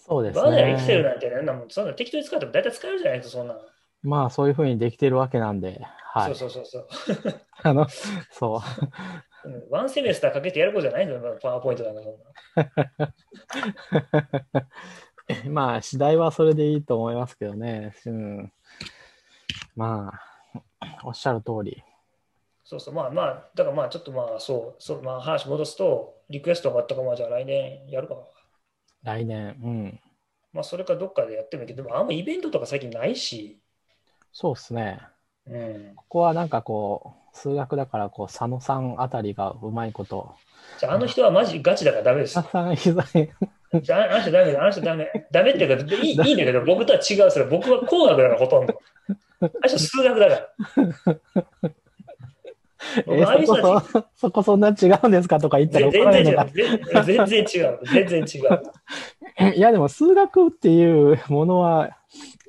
そうですワードや Excel ね。なんてね、なんもそんな適当に使っても大体使えるじゃないですか、そんなの。まあ、そういうふうにできてるわけなんで、はい。そうそうそう あの、そう。そう、うん。ワンセメスターかけてやることじゃないんだよ、パワーポイントなんかそんな。まあ、次第はそれでいいと思いますけどね。うん。まあ、おっしゃる通り。そうそう、まあまあ、だからまあちょっとまあそう、そうまあ話戻すと、リクエストがあったかまあじゃあ来年やるか。来年、うん。まあそれかどっかでやってもいいけど、でもあんまイベントとか最近ないし、そうですね。うん。ここはなんかこう、数学だから、こう、佐野さんあたりがうまいこと。じゃああの人はマジガチだからダメです佐。野さん以外、じゃああの人ダメだ、あの人ダメ。ダメっていうか、いいいいんだけど、僕とは違う。それ僕は工学だからほとんど。あの人数学だから。え僕ああいうそこそ、そこそんな違うんですかとか言ったら全怒られるの然違う。全全然違う。全然違う。か。いや、でも数学っていうものは、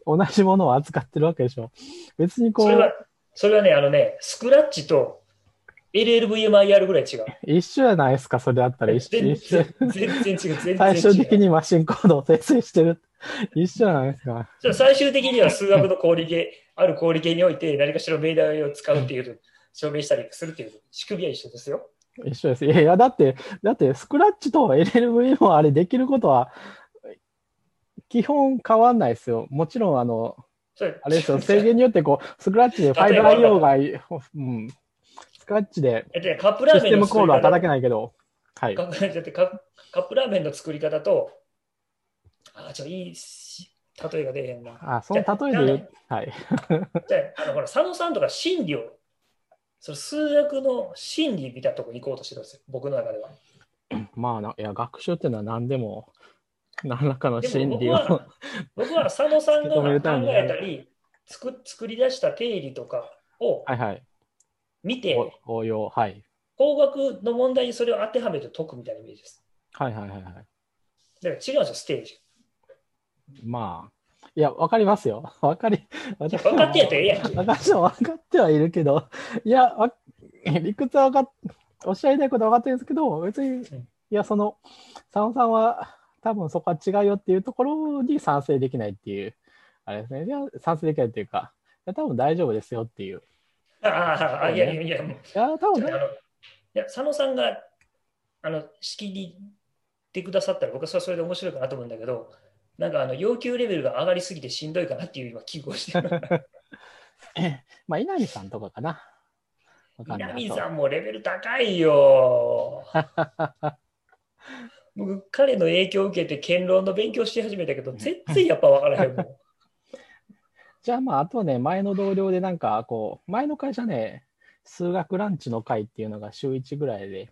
同じものを扱ってるわけでしょ。別にこう、それは、それはね、あのね、スクラッチと LLVMIR ぐらい違う。一緒じゃないですか、それだったら一緒。全然全然違う。全然違う。最終的にマシンコードを生成してる。一緒じゃないですか。じゃあ最終的には数学の氷系、ある氷系において何かしら命題を使うっていう、証明したりするっていう仕組みは一緒ですよ。一緒です。いやだって、だって、スクラッチと LLV もあれできることは、基本変わんないですよ。もちろん、あの、あれですよ、制限によって、こう、スクラッチで例えば 5IO が、うん、スクラッチでカップラシステーメンの作り方ムコードは叩けないけど、はい。カ だってカカップラーメンの作り方と、あ、ちょ、いいし例えが出えへんな。あ、その例えで言う、はい。じゃあ、あのほら佐野さんとか心理を、その数学の心理みたいなところに行こうとしてるんですよ、僕の中では。まあな、いや、学習っていうのは何でも、何らかので心理を。も僕は、僕は佐野さんが考えたり、作作り出した定理とかをはいはい。見て、お応用、はい。工学の問題にそれを当てはめて解くみたいなイメージです。はいはいはいはい。だから違うんですよ、ステージ。まあ、いや、わかりますよ。わかり、私分かってやったらええやんけ。私も分かってはいるけど、いや、わ理屈は分かっ、おっしゃりたいことは分かってるんですけど、別に、いや、その、佐野さんは、多分そこは違うよっていうところに賛成できないっていう、あれですね。いや、賛成できないっていうか、いや、多分大丈夫ですよっていう。あああ、いやいやいや、もういや、多分ね、あのいや佐野さんがあの仕切りってくださったら僕はそれはそれで面白いかなと思うんだけど、なんかあの要求レベルが上がりすぎてしんどいかなっていう今、危惧をしてる。まあ、稲見さんとかかな。わかんない南さんもレベル高いよ。僕、彼の影響を受けて剣論の勉強し始めたけど、全然やっぱ分からへんもん。じゃあまあ、あとね、前の同僚でなんか、こう、前の会社ね、数学ランチの会っていうのが週1ぐらいで、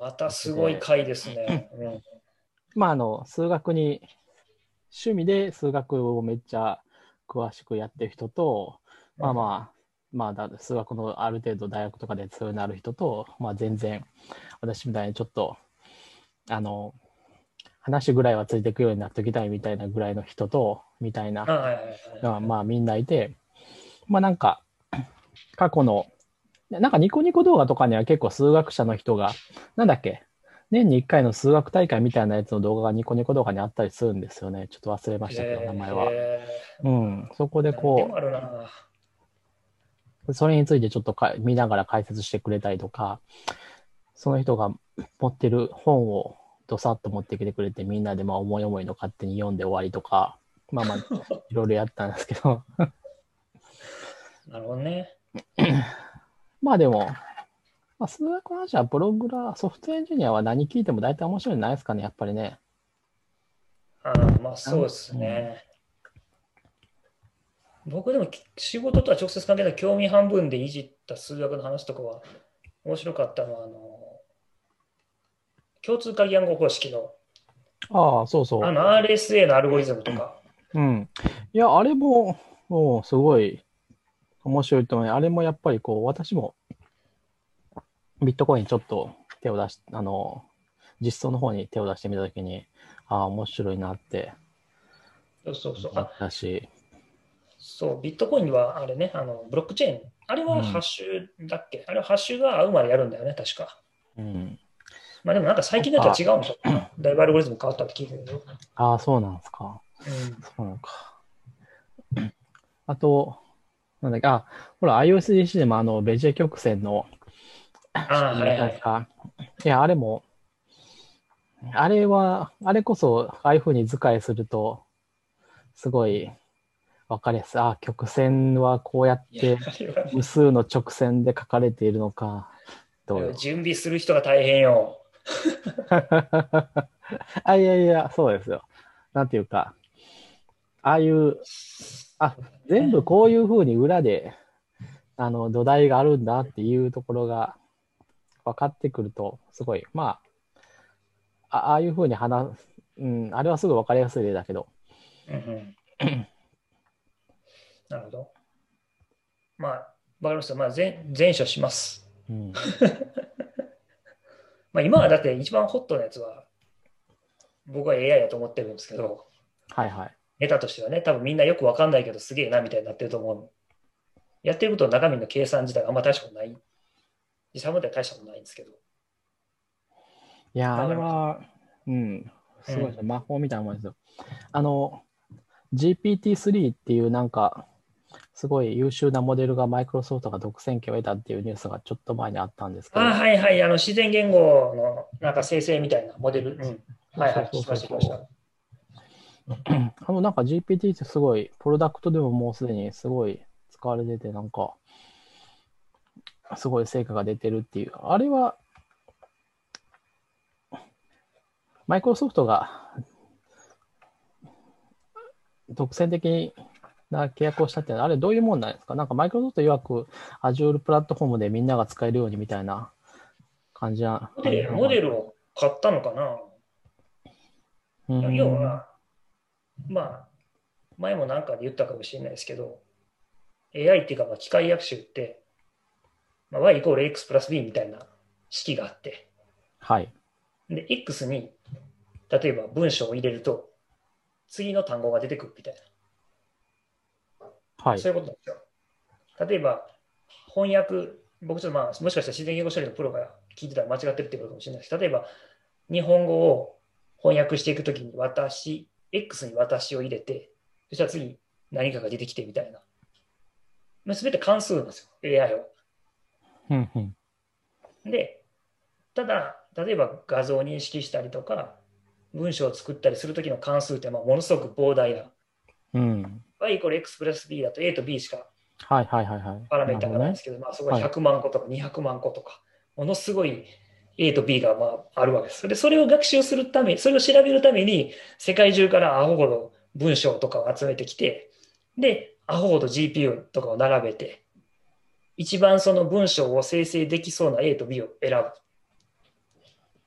またすごい回ですね。うんまあ、あの、数学に、趣味で数学をめっちゃ詳しくやってる人と、まあまあ、まあだ、数学のある程度大学とかで強いのある人と、まあ全然、私みたいにちょっと、あの、話ぐらいはついていくようになっておきたいみたいなぐらいの人と、みたいなあはいはいはいが、まあみんないて、まあなんか、過去の、なんかニコニコ動画とかには結構数学者の人が、なんだっけ、年に1回の数学大会みたいなやつの動画がニコニコ動画にあったりするんですよね。ちょっと忘れましたけど、名前は。えうん。そこでーこ。う、それについてちょっとか見ながら解説してくれたりとか、その人が持ってる本をどさっと持ってきてくれて、みんなでまあ思い思いの勝手に読んで終わりとか、まあまあ、いろいろやったんですけど、なるほどね。まあでも、まあ、数学の話はプログラー、ソフトエンジニアは何聞いても大体面白いんじゃないですかね、やっぱりね。あーまあそうですね。僕でもき仕事とは直接関係ない興味半分でいじった数学の話とかは面白かったのは、あの、共通鍵暗号方式のああ、そうそう。あの RSA のアルゴリズムとか、うん。いや、あれも、もうすごい面白いと思う。あれもやっぱりこう、私もビットコインちょっと手を出し、あの、実装の方に手を出してみたときに、ああ、面白いなってそうそうそう。思っあたし、そう、ビットコインはあれね、あのブロックチェーン、あれはうんハッシュだっけ、あれはハッシュが合うまでやるんだよね、確か。うん。まあでもなんか最近のやつは違うんでしょ？だいぶアルゴリズム変わったって聞いてるけど。ああ、そうなんですか。うんそうなのか。あと、なんだっけ、あ、ほら、iOSDC でもあの、ベジェ曲線の、ああ、はいはい。か。いや、あれも、あれは、あれこそ、ああいうふうに図解すると、すごい、わかりやすい。あ、曲線はこうやって、無数の直線で書かれているのか、ど。準備する人が大変よ。あ、いやいや、そうですよ。なんていうか、ああいう、あ、全部こういうふうに裏で、あの、土台があるんだっていうところが分かってくると、すごい、まあ、あああいうふうに話す、うん、あれはすぐ分かりやすい例だけど、うんうんなるほど。まあ、わかりました。まあ、全全処します。うん、まあ、今はだって一番ホットなやつは、僕は AI だと思ってるんですけど、はいはい。ネタとしてはね、多分みんなよくわかんないけど、すげえなみたいになってると思う。やってることの中身の計算自体があんま大したことない。実際問題は大したことないんですけど。いや、あれは、うん、すごいですね、魔法みたいなもんですよ。あの、GPT-3 っていうなんか、すごい優秀なモデルがマイクロソフトが独占権を得たっていうニュースがちょっと前にあったんですけど、ああ、はいはい。あの、自然言語のなんか生成みたいなモデル。うん。はいはい。聞きました、聞きました。あのなんか GPT ってすごい、プロダクトでももうすでにすごい使われてて、なんか、すごい成果が出てるっていう。あれは、マイクロソフトが独占的な契約をしたっていうのは、あれどういうもんなんですか？なんかマイクロソフト曰く Azure プラットフォームでみんなが使えるようにみたいな感じな。モデルモデルを買ったのかな、うん要は、まあ、前もなんかで言ったかもしれないですけど、AI っていうか、まあ、機械学習って、まあ、y イコール x プラス b みたいな式があって、はい。で、x に、例えば文章を入れると、次の単語が出てくるみたいな。はい。そういうことなんですよ。例えば、翻訳、僕ちょっとまあ、もしかしたら自然言語処理のプロが聞いてたら間違ってるってことかもしれないです例えば、日本語を翻訳していくときに、私、X に私を入れて、そしたら次、何かが出てきてみたいな。すべて関数なんですよ、AI は。うんうんで、ただ、例えば画像を認識したりとか、文章を作ったりするときの関数ってまあものすごく膨大な。うん。y イコール x プラス b だと a と b しかはいはいはいはい。パラメータがないんるですけど、まあ、そこが100万個とか200万個とか、ものすごい A と B がまああるわけです。で、それを学習するため、それを調べるために、世界中からアホほど文章とかを集めてきて、で、アホほど GPU とかを並べて、一番その文章を生成できそうな A と B を選ぶ、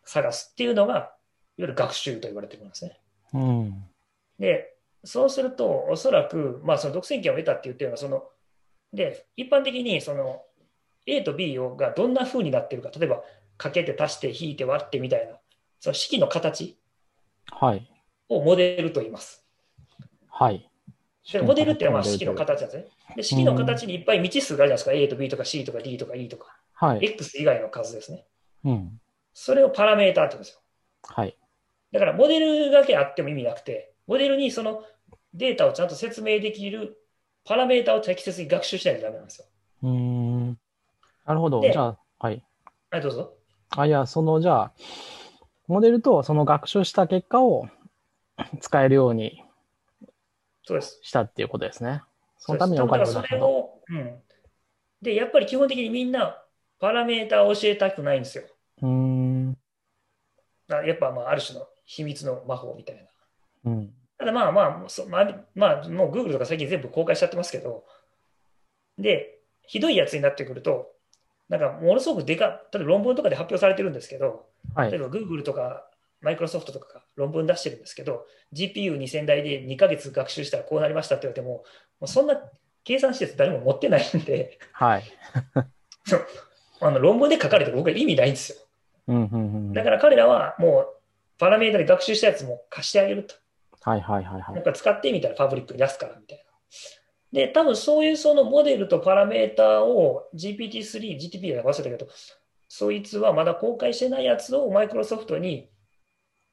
探すっていうのが、いわゆる学習と言われてるんですね。うん。で、そうすると、おそらく、まあ、その独占権を得たって言ってるのは、その、で、一般的に、その、A と B をがどんな風になってるか、例えば、かけて足して引いて割ってみたいな、その式の形はい。をモデルと言います。はい。でモデルっていうのはまあ式の形なんですね。で、式の形にいっぱい未知数があるじゃないですか。A と B とか C とか D とか E とか、はい。X 以外の数ですね。うん。それをパラメーターって言うんですよ。はい。だから、モデルだけあっても意味なくて、モデルにそのデータをちゃんと説明できるパラメータを適切に学習しないとダメなんですよ。うーん。なるほど。でじゃあ、はい。はい、どうぞ。あ、いや、その、じゃあ、モデルとその学習した結果を使えるように。したっていうことですね。そそうですのためにお金をだから出したと。それを、うん。で、やっぱり基本的にみんなパラメータを教えたくないんですよ。うーん。やっぱまあある種の秘密の魔法みたいな。うん。ただまあまあ、そうまあ、まあ、もう Google とか最近全部公開しちゃってますけど、で、ひどいやつになってくると、なんかものすごくでか、例えば論文とかで発表されてるんですけど、はい。例えば Google とか Microsoft とかが論文出してるんですけど、GPU2000 台で2ヶ月学習したらこうなりましたって言われても、もうそんな計算施設誰も持ってないんで、はい。あの論文で書かれても僕は意味ないんですよ。うん、うん、うん。だから彼らはもうパラメータで学習したやつも貸してあげると。はい、はい、はい、はなんい。か使ってみたらパブリックに出すからみたいな。で、多分そういうそのモデルとパラメータを GPT-3、GTP が忘れたけど、そいつはまだ公開してないやつをマイクロソフトに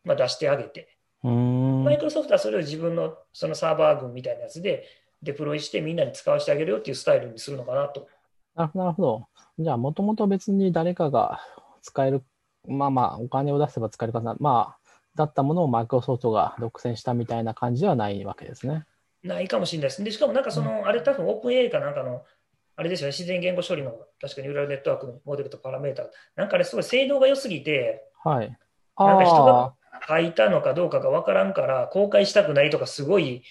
まあ出してあげて。マイクロソフトはそれを自分のそのサーバー群みたいなやつでデプロイしてみんなに使わせてあげるよっていうスタイルにするのかなと。ななるほど。じゃあ、もともと別に誰かが使える、まあまあ、お金を出せば使えるかな、まあ、だったものをマイクロソフトが独占したみたいな感じではないわけですね。ないかもしれないです。で、しかもなんかその、あれ多分オープン AI かなんかの、あれですよね、自然言語処理の確かニューラルネットワークのモデルとパラメータ、なんかあれすごい精度が良すぎて、はい。なんか人があ書いたのかどうかがわからんから、公開したくないとか、すごい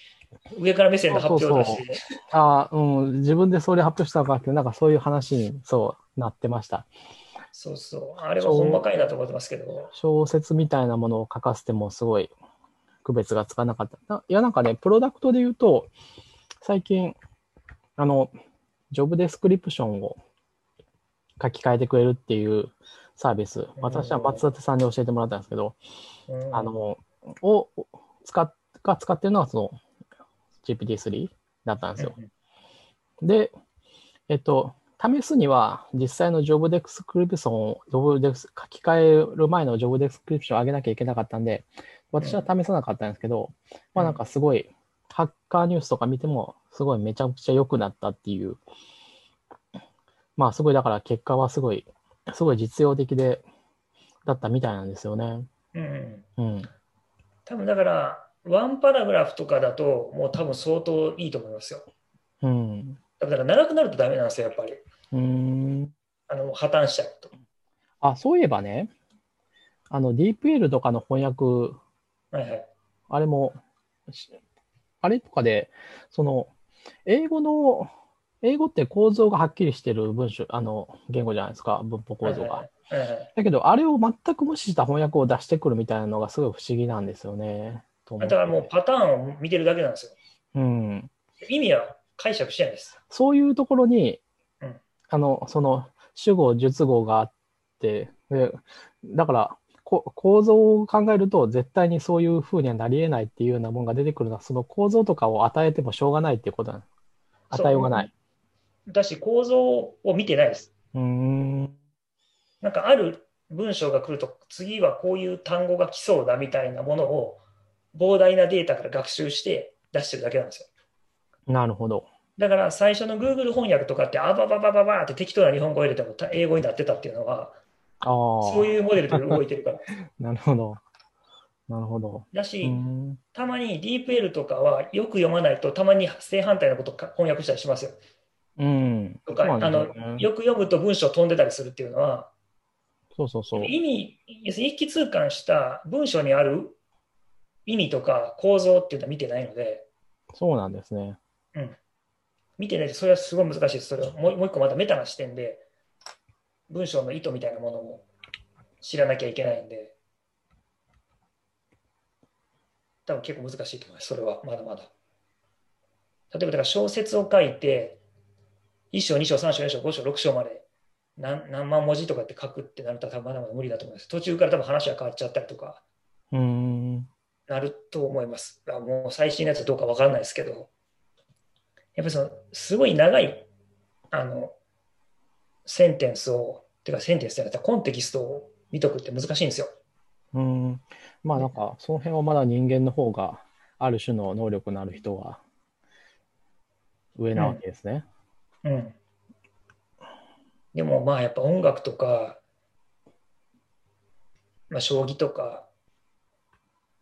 上から目線の発表を出して、あ、ああ、うん、自分でそれ発表したのかって、なんかそういう話にそうなってました。そうそう、あれはほんまかいなと思ってますけど、小説みたいなものを書かせてもすごい区別がつかなかった。ないや、なんかね、プロダクトで言うと、最近、あの、ジョブデスクリプションを書き換えてくれるっていうサービス、私は松立さんに教えてもらったんですけど、うん。あの、を使っ、が使ってるのはその GPT-3 だったんですよ。で、えっと、試すには実際のジョブデスクリプションを、ジョブデス書き換える前のジョブデスクリプションを上げなきゃいけなかったんで、私は試さなかったんですけど、まあなんかすごい、ハッカーニュースとか見ても、すごいめちゃくちゃ良くなったっていう、まあすごいだから結果はすごい、すごい実用的で、だったみたいなんですよね。うん、うん。多分だから、ワンパラグラフとかだと、もう多分相当いいと思いますよ。うん。だから長くなるとダメなんですよ、やっぱり。うーん。あの破綻しちゃうと。あ、そういえばね、あの DeepL とかの翻訳、はいはい。あれも、しあれとかで、その、英語の、英語って構造がはっきりしてる文章、あの、言語じゃないですか、文法構造が。はいはいはいだけど、あれを全く無視した翻訳を出してくるみたいなのがすごい不思議なんですよね。だからもうパターンを見てるだけなんですよ。うん。意味は解釈してないです。そういうところに、うんあの、その、主語、述語があって、でだから、こ構造を考えると、絶対にそういうふうにはなり得ないっていうようなものが出てくるのは、その構造とかを与えてもしょうがないっていうことなの。与えようがない。だし、構造を見てないです。うーん。なんかある文章が来ると、次はこういう単語が来そうだみたいなものを膨大なデータから学習して出してるだけなんですよ。なるほど。だから最初の Google 翻訳とかって、あばばばばばって適当な日本語を入れてもた英語になってたっていうのは、ああ。そういうモデルで動いてるから。なるほど。なるほど。うだし、ん。たまに DeepL とかはよく読まないと、たまに正反対のことを翻訳したりしますよ。うん。とか、あのよく読むと文章飛んでたりするっていうのは、そうそうそう。意味、要するに一気通貫した文章にある意味とか構造っていうのは見てないので、そうなんですね。見てないとそれはすごい難しいです。それはもうもう一個またメタな視点で、文章の意図みたいなものも知らなきゃいけないんで、多分結構難しいと思います。それはまだまだ。例えばだから小説を書いて、1章、2章、3章、4章、5章、6章まで何何万文字とかって書くってなると多分まだまだ無理だと思います。途中から多分話が変わっちゃったりとか。なると思います。あもう最新のやつどうかわからないですけど、やっぱりそのすごい長いあのセンテンスを、てかセンテンスじゃなくてコンテキストを見とくって難しいんですよ。うーん。まあなんか、その辺はまだ人間の方が、ある種の能力のある人は上なわけですね。うん。でもまあやっぱ音楽とか、まあ、将棋とか、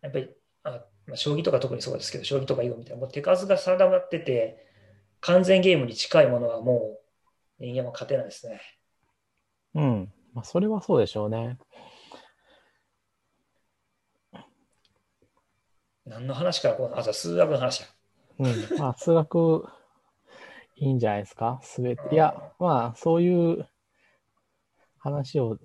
やっぱりあ、まあ、将棋とか特にそうですけど、将棋とか囲碁みたいな、もう手数が定まってて、完全ゲームに近いものはもう人間は勝てないですね。うん。まあそれはそうでしょうね。何の話からこう、あ、じゃあ数学の話や。うん。まあ数学いいんじゃないですか？すべて。いや、まあそういう話を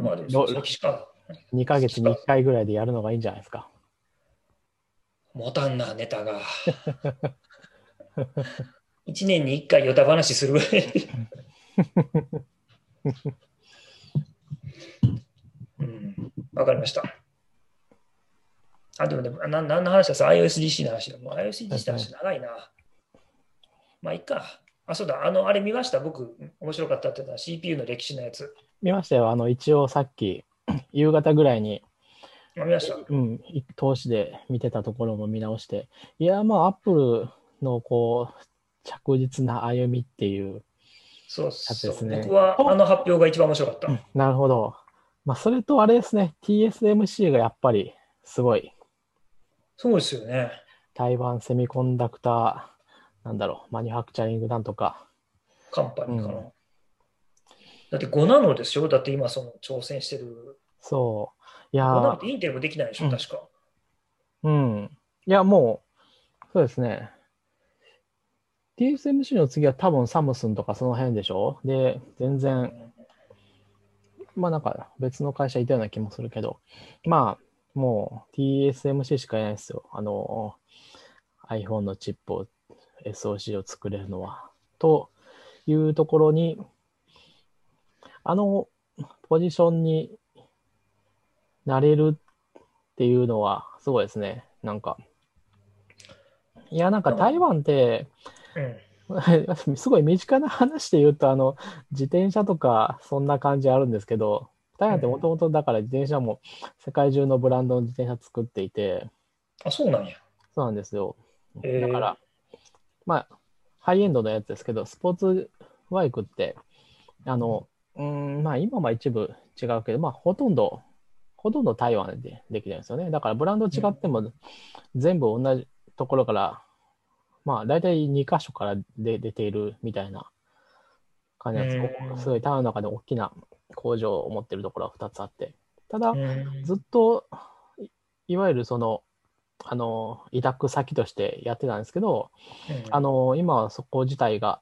まあでもど歴史か。2ヶ月に1回ぐらいでやるのがいいんじゃないですか？持たんな、ネタが。一年に一回ヨタ話するぐらい。うん、わかりました。あ、でもでも、な何の話だ？さ、iOSDC の話だ。もう iOSDC の話長いな。まあ、いいか。あ、そうだ、あの、あれ見ました？僕、面白かったっていうのは CPU の歴史のやつ。見ましたよ。あの、一応さっき、夕方ぐらいに、あ見ました？うん、い通しで見てたところも見直して、いや、まあ、アップルのこう、着実な歩みっていう、そうやつそう、ですね僕はあの発表が一番面白かった。なるほど。まあ、それとあれですね、TSMC がやっぱりすごい、そうですよね。台湾セミコンダクター、なんだろう、マニュファクチャリングなんとか、カンパニーかな。うんだって5ナノでしょだって今その挑戦してる。そう。いや5ナノっーてインテルもできないでしょ、うん確か。うん。いや、もう、そうですね。TSMC の次は多分サムスンとかその辺でしょで、全然、まあなんか別の会社いたような気もするけど、まあ、もう TSMC しかいないですよ。あの、iPhone のチップを、SOC を作れるのは。というところに、あのポジションになれるっていうのはすごいですね。なんか。いや、なんか台湾って、うん。すごい身近な話で言うと、あの、自転車とかそんな感じあるんですけど、台湾ってもともとだから自転車も世界中のブランドの自転車作っていて、あ、そうなんや。そうなんですよ。だから、まあ、ハイエンドのやつですけど、スポーツバイクって、あの、うーん、まあ今は一部違うけど、まあほとんど、ほとんど台湾でできてるんですよね。だからブランド違っても全部同じところから、まあ大体2箇所からで出ているみたいな感じなんですうんすごい台湾の中で大きな工場を持ってるところは2つあって。ただ、うん。ずっといいわゆるその、あの、委託先としてやってたんですけど、あの、今はそこ自体が、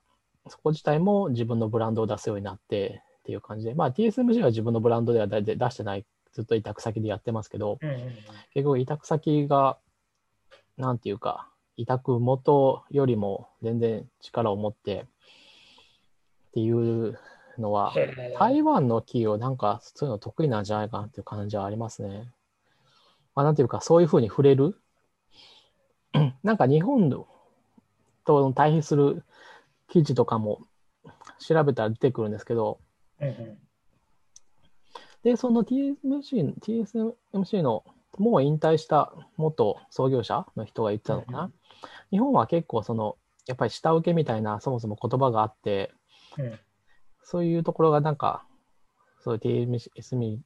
そこ自体も自分のブランドを出すようになってっていう感じで、まあ TSMC は自分のブランドでは出してない、ずっと委託先でやってますけど、うんうん。結局委託先が、なんていうか、委託元よりも全然力を持ってっていうのは、台湾の企業なんかそういうの得意なんじゃないかなっていう感じはありますね。まあ、なんていうか、そういうふうに触れる。なんか日本と対比する記事とかも調べたら出てくるんですけど、うんうんで、その TSMC, TSMC のもう引退した元創業者の人が言ってたのかな。うん日本は結構その、やっぱり下請けみたいなそもそも言葉があって、うんそういうところがなんか、そういう TSMC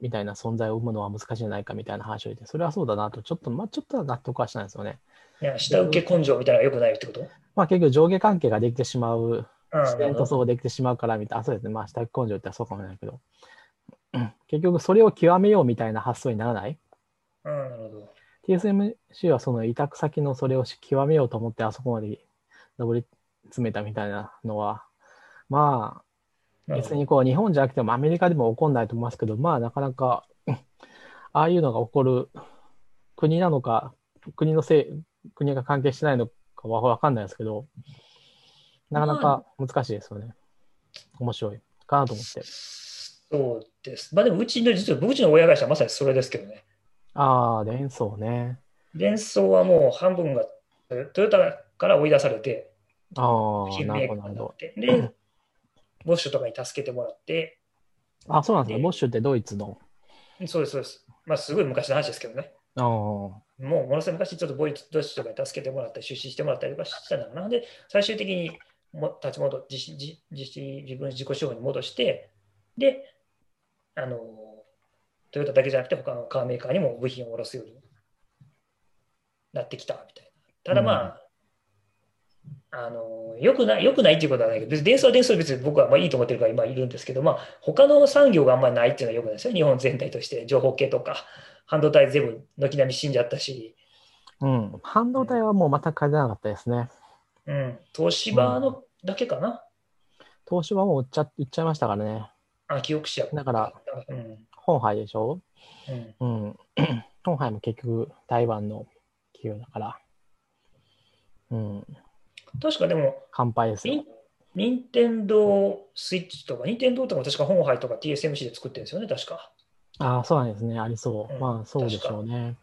みたいな存在を生むのは難しいんじゃないかみたいな話を言って、それはそうだなと、ちょっと、まあちょっとは納得はしたんですよね。いや下請け根性みたいなのが良くないってこと？まあ結局上下関係ができてしまう、うん自然とそうできてしまうからみたいな、あ、そうですね。まあ下請け根性ってそうかもしれないけど、う ん結局それを極めようみたいな発想にならない？っうん、なるほど。TSMC はその委託先のそれを極めようと思ってあそこまで上り詰めたみたいなのは、まあ、別にこう日本じゃなくてもアメリカでも起こんないと思いますけど、まあなかなか、ああいうのが起こる国なのか、国のせい、国が関係してないのかはわかんないですけど、なかなか難しいですよね。面白いかなと思って。そうです。まあでもうちの、実は僕うちの親会社はまさにそれですけどね。ああ、連想ね。連想はもう半分がトヨタから追い出されて、ああ、なるほど。で、ボッシュとかに助けてもらって、あ、そうなんですか。ボッシュってドイツの。そうです、そうです。まあ、すごい昔の話ですけどね。あもう、ものすごい昔、ちょっとボイドッシュとかに助けてもらったり、出資してもらったりとかしたんだな。で、最終的にも立ち戻自自自自分自己資本に戻して、で、あの、トヨタだけじゃなくて、他のカーメーカーにも部品を下ろすようになってきたみたいな。ただまあ、あのよくない、よくないっていうことはないけど、別に電装は電装別に僕はまあいいと思ってるから今いるんですけど、まあ、他の産業があんまりないっていうのはよくないですよ。日本全体として、情報系とか、半導体全部軒並み死んじゃったし。うん、半導体はもう全く変えなかったですね。うん、東芝のだけかな。うん、東芝も売っちゃ売っちゃいましたからね。あ、記憶しちゃう。だから、うん、本杯でしょ、うん、うん。本杯も結局台湾の企業だから。うん。確かでも、乾杯ですよ。任天堂スイッチとか、任天堂とか確か本杯とか TSMC で作ってるんですよね、確か。ああ、そうなんですね。ありそう。うん、まあ、そうでしょうね。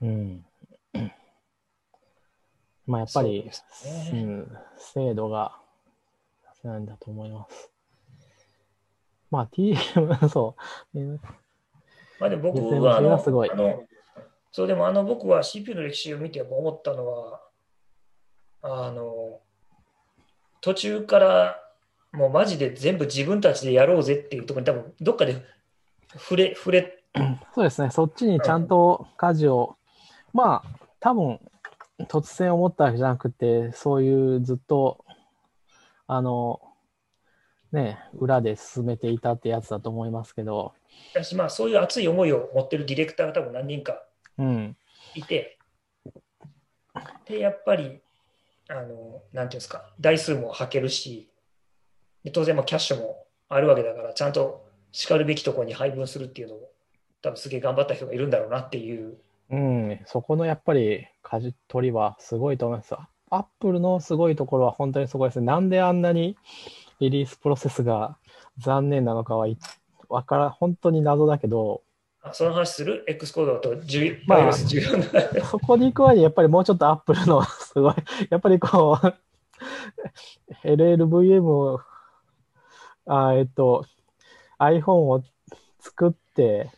うん。うん、まあ、やっぱり、うね、うん、精度が、なんだと思います。まあ、TM、そう。まあ、でも僕はあの、あのそうでもあの僕は CPU の歴史を見て思ったのは、あの、途中からもうマジで全部自分たちでやろうぜっていうところに多分どっかで触れ、触れ。そうですね、そっちにちゃんと舵を、うん、まあ、多分突然思ったわけじゃなくて、そういうずっと、あの、ね、裏で進めていたってやつだと思いますけど。私、まあ、そういう熱い思いを持ってるディレクターが多分何人かいて、うん、で、やっぱり、あの、なんていうんですか、台数も履けるし、で当然、キャッシュもあるわけだから、ちゃんとしかるべきところに配分するっていうのを、多分すげえ頑張った人がいるんだろうなっていう。うん、そこのやっぱり舵取りはすごいと思います。アップルのすごいところは本当にすごいですね。なんであんなにリリースプロセスが残念なのかはわから本当に謎だけど、その話する ?X コードと重まあ、重要な。そこに行く前にやっぱりもうちょっとアップルの すごい、やっぱりこう、LLVM を、あえっと、iPhone を作って、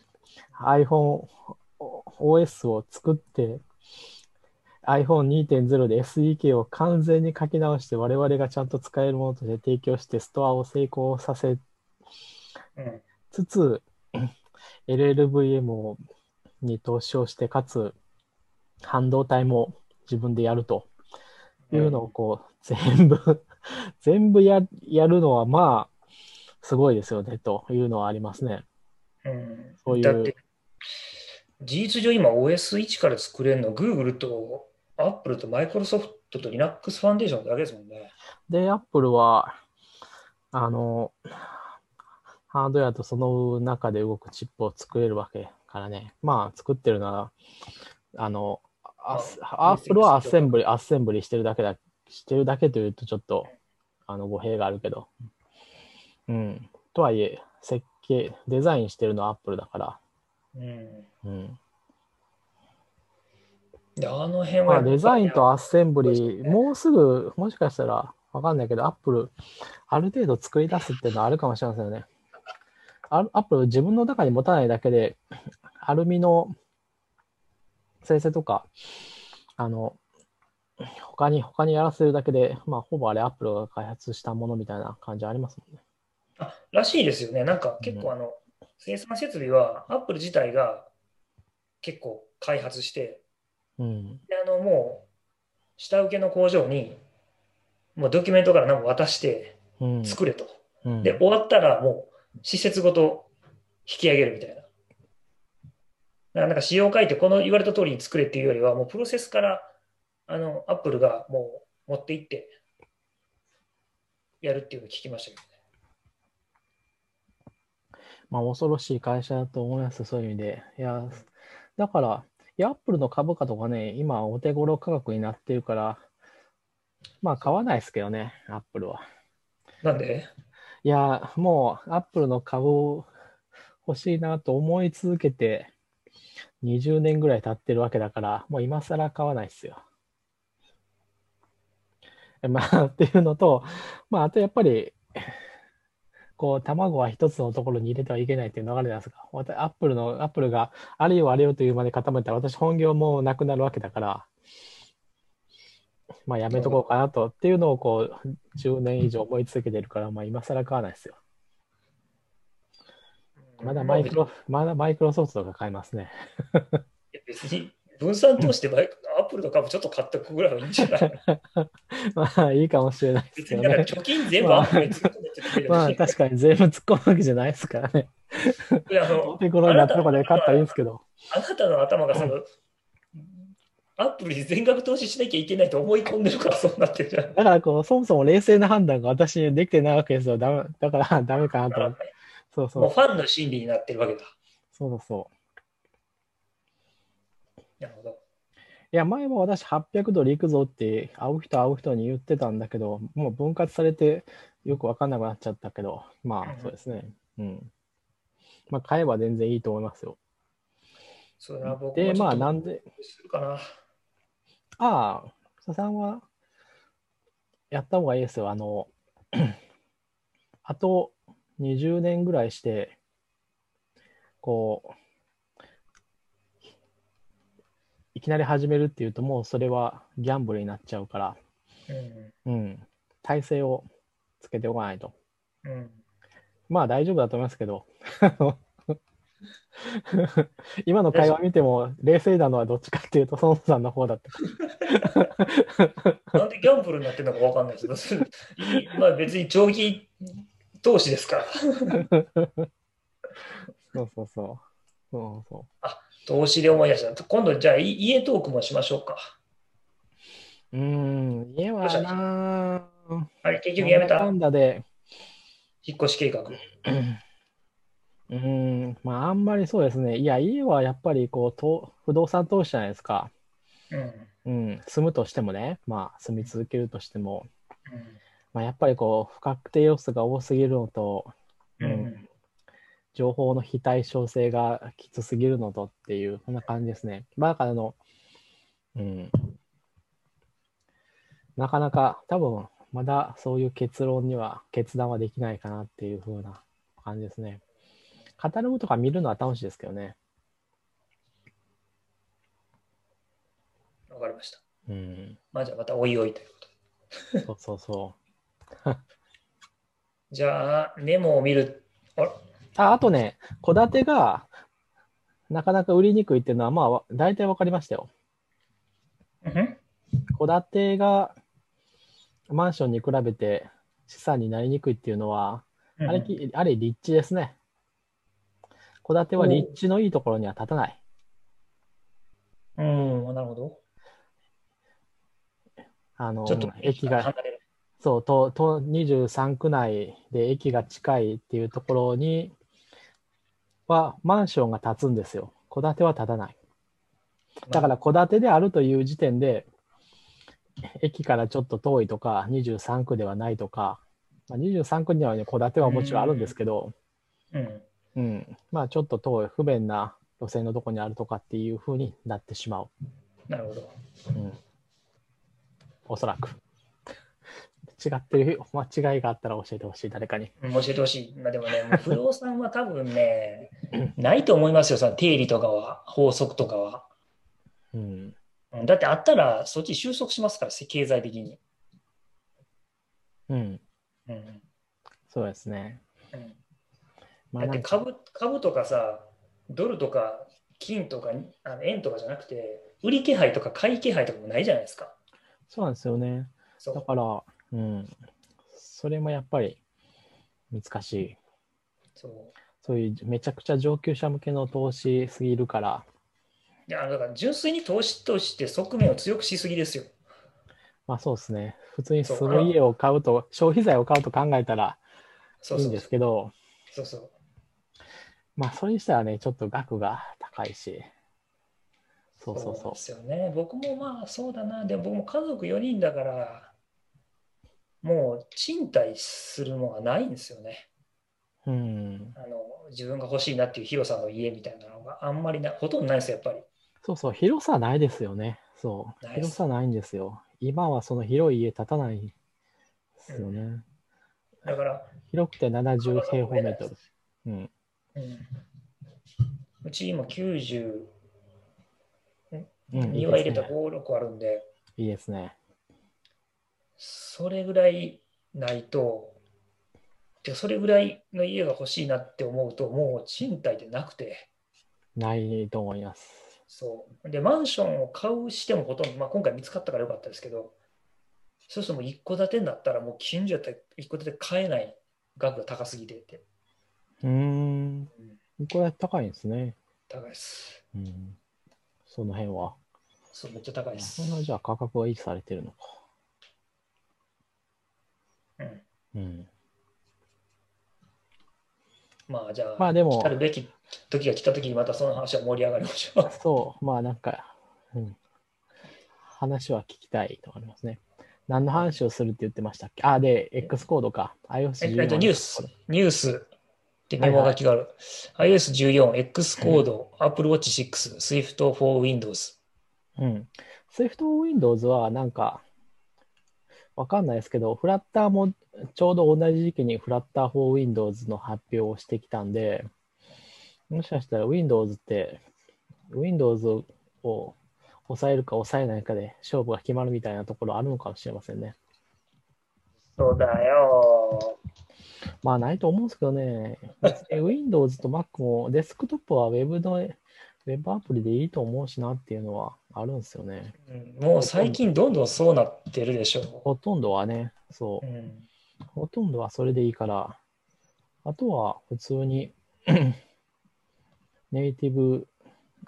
iPhone OS を作って、iPhone2.0 で SDK を完全に書き直して我々がちゃんと使えるものとして提供してストアを成功させつつ、LLVM に投資をして、かつ、半導体も自分でやるというのをこう、全部 全部ややるのはまあ、すごいですよねというのはありますね。うん、そういう。事実上今 OS1 から作れるのは Google と Apple と Microsoft と Linux ファンデーションだけですもんね。で、Apple は、あの、ハードウェアとその中で動くチップを作れるわけからね。まあ、作ってるのは、あの、アップルはアッセンブリ、アッセンブリしてるだけだ、してるだけというとちょっと、あの、語弊があるけど。うん。とはいえ、設計、デザインしてるのはアップルだから。うん。うん。で、あの辺は、まあ、デザインとアッセンブリ、もうすぐ、もしかしたら、わかんないけど、アップル、ある程度作り出すっていうのはあるかもしれませんよね。アップル自分の中に持たないだけで、アルミの生成とか、あの、他に、他にやらせるだけで、まあ、ほぼあれアップルが開発したものみたいな感じありますもんね。あらしいですよね。なんか結構あの、うん、生産設備はアップル自体が結構開発して、うん、であのもう下請けの工場にもうドキュメントから何か渡して作れと。うん、で、終わったらもう施設ごと引き上げるみたいな。なんか仕様を書いて、この言われた通りに作れっていうよりは、もうプロセスから、あの、アップルがもう持っていって、やるっていうのを聞きましたけどね。まあ、恐ろしい会社だと思います、そういう意味で。いや、だから、いや、アップルの株価とかね、今、お手頃価格になってるから、まあ、買わないですけどね、アップルは。なんで？いや、もう、アップルの株を欲しいなと思い続けて、20年ぐらい経ってるわけだから、もう今更買わないですよ。まあ、っていうのと、まあ、あとやっぱり、こう、卵は一つのところに入れてはいけないっていう流れなんですが、またアップルの、アップルがあれよあれよというまで固めたら、私本業もなくなるわけだから、まあやめとこうかなと、っていうのをこう、10年以上思い続けてるから、まあ今更買わないですよ。まだマイクロ、まだマイクロソフトとか買いますね。いや別に分散投資でバイクアップルの株ちょっと買っておくぐらいはいいんじゃない？まあいいかもしれないです別けどね。にだから貯金全部アップルに突っ込んでってくれるまあ確かに全部突っ込むわけじゃないですからね。いやあおの手頃になったとこで買ったらいいんですけど。あなたの頭がその、アップルに全額投資しなきゃいけないと思い込んでるからそうなってるじゃん。だからこう、そもそも冷静な判断が私にできてないわけですよ。だめだからダメかなと思って。そうそうもう。ファンの心理になってるわけだ。そうそうそう。なるほど。いや、前も私800ドル行くぞって会う人会う人に言ってたんだけど、もう分割されてよく分かんなくなっちゃったけど、まあうんそうですね。うん。まあ買えば全然いいと思いますよ。そうだな、僕もで、まあなんで、するかな。ああ、佐さんはやった方がいいですよ。あの、あと20年ぐらいして、こう、いきなり始めるっていうと、もうそれはギャンブルになっちゃうから、うん。うん、体勢をつけておかないと。うん。まあ大丈夫だと思いますけど、今の会話見ても冷静なのはどっちかっていうと、孫さんの方だった。なんでギャンブルになってるのかわかんないけど、まあ別に長期投資ですから。そうそうそう。そうそう投資で思い出した。今度じゃあい家トークもしましょうか。うーん、家はなぁ、あれ、結局やめたなんだかんだで、引っ越し計画。うーん、まああんまりそうですね。いや、家はやっぱりこう、と不動産投資じゃないですか。うん。うん、住むとしてもね、まあ住み続けるとしても、うんまあやっぱりこう、不確定要素が多すぎるのと、うんうん情報の非対称性がきつすぎるのとっていう、こんな感じですね。まあ、だからあの、うん。なかなか、多分、まだそういう結論には、決断はできないかなっていう風な感じですね。カタログとか見るのは楽しいですけどね。わかりました。うん。まあじゃあまたおいおいということで。そうそうそう。じゃあ、メモを見る。あらあ、あとね、戸建てが、なかなか売りにくいっていうのは、まあわ、大体わかりましたよ。うん戸建てがマンションに比べて資産になりにくいっていうのは、うんあれき、あれ立地ですね。戸建ては立地のいいところには建たない。うん、なるほど。あの駅が。そう、と、と、23区内で駅が近いっていうところには、マンションが建つんですよ。戸建ては建たない。だから、戸建てであるという時点で、駅からちょっと遠いとか、23区ではないとか、まあ、23区にはね、戸建てはもちろんあるんですけど、うん。うん、まあちょっと遠い、不便な路線のとこにあるとかっていう風になってしまう。なるほど。うん、おそらく。違ってる、間違いがあったら教えてほしい、誰かに。うん教えてほしい。まあでもね、もう不動産は多分ね、ないと思いますよ、その定理とかは、法則とかは。うん、うんだってあったら、そっち収束しますから、経済的に。うん、うんそうですね。うんまあ、だって株株とかさ、ドルとか金とかあの円とかじゃなくて、売り気配とか買い気配とかもないじゃないですか。そうなんですよね。だから、うん、それもやっぱり難しい。そうそういうめちゃくちゃ上級者向けの投資すぎるから、いや、だから純粋に投資として側面を強くしすぎですよ。まあそうですね。普通に住む家を買うと、消費財を買うと考えたらいいですけど、そうそう。まあそれにしたらね、ちょっと額が高いし。そうそうそうで。すよね。僕もまあそうだな。でも僕も家族4人だから、もう賃貸するのがないんですよね。うん。あの自分が欲しいなっていう広さの家みたいなのがあんまりな、ほとんどないですよ、やっぱり。そうそう、広さないですよね。そう。広さないんですよ。今はその広い家建たないですよね。だから、広くて70平方メートル。うん。うん、うち今90、うん、いい庭入れたですね。5、6あるんで、いいですね。それぐらいないと、それぐらいの家が欲しいなって思うと、もう賃貸でなくて、ないと思います。そう。で、マンションを買うしてもほとんど、まあ、今回見つかったからよかったですけど、そうするともう一戸建てになったら、もう近所やったら一戸建て買えない額が高すぎてって、うーん。これ高いんですね。高いです。うん。その辺は。そう、めっちゃ高いですそ。んなじゃあ価格は維持されてるのか。うん、うん。まあ、じゃあ、まあでも来、るべき時が来た時にまたその話は盛り上がりましょう。そう、まあなんか、うん。話は聞きたいとありますね。何の話をするって言ってましたっけ？あ、で、X コードか。iOS えっと、ニュース、ニュースってメモ書きがある。iOS14、X コード、Apple Watch 6、Swift for Windows。うん。Swift Windows はなんか、わかんないですけど、フラッターもちょうど同じ時期にフラッター for Windows の発表をしてきたんで、もしかしたら Windows って、Windows を抑えるか抑えないかで勝負が決まるみたいなところあるのかもしれませんね。そうだよ。まあないと思うんですけどね、Windows と Mac もデスクトップは Web の、Web アプリでいいと思うしなっていうのはあるんですよね。うんもう最近どんどんそうなってるでしょ。ほとんどはね、そうう。ん、ほとんどはそれでいいから、あとは普通に ネイティブ、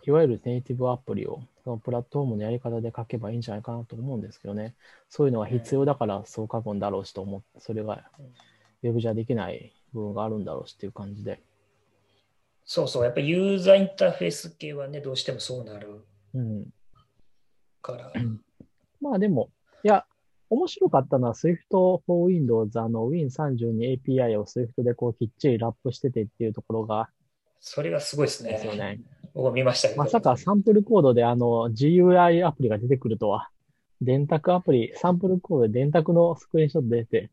いわゆるネイティブアプリをそのプラットフォームのやり方で書けばいいんじゃないかなと思うんですけどね。そういうのが必要だからそう書くんだろうしと思って、それがウェブじゃできない部分があるんだろうしっていう感じで。そうそう、やっぱりユーザーインターフェース系はね、どうしてもそうなるうん。から。まあでも、いや、面白かったのは Swift for Windows、あの Win30 に API を Swift でこうきっちりラップしててっていうところがそれがすごいですね。ですよね。僕も見ましたけど。まさかサンプルコードであの GUI アプリが出てくるとは、電卓アプリ、サンプルコードで電卓のスクリーンショット出て、ね、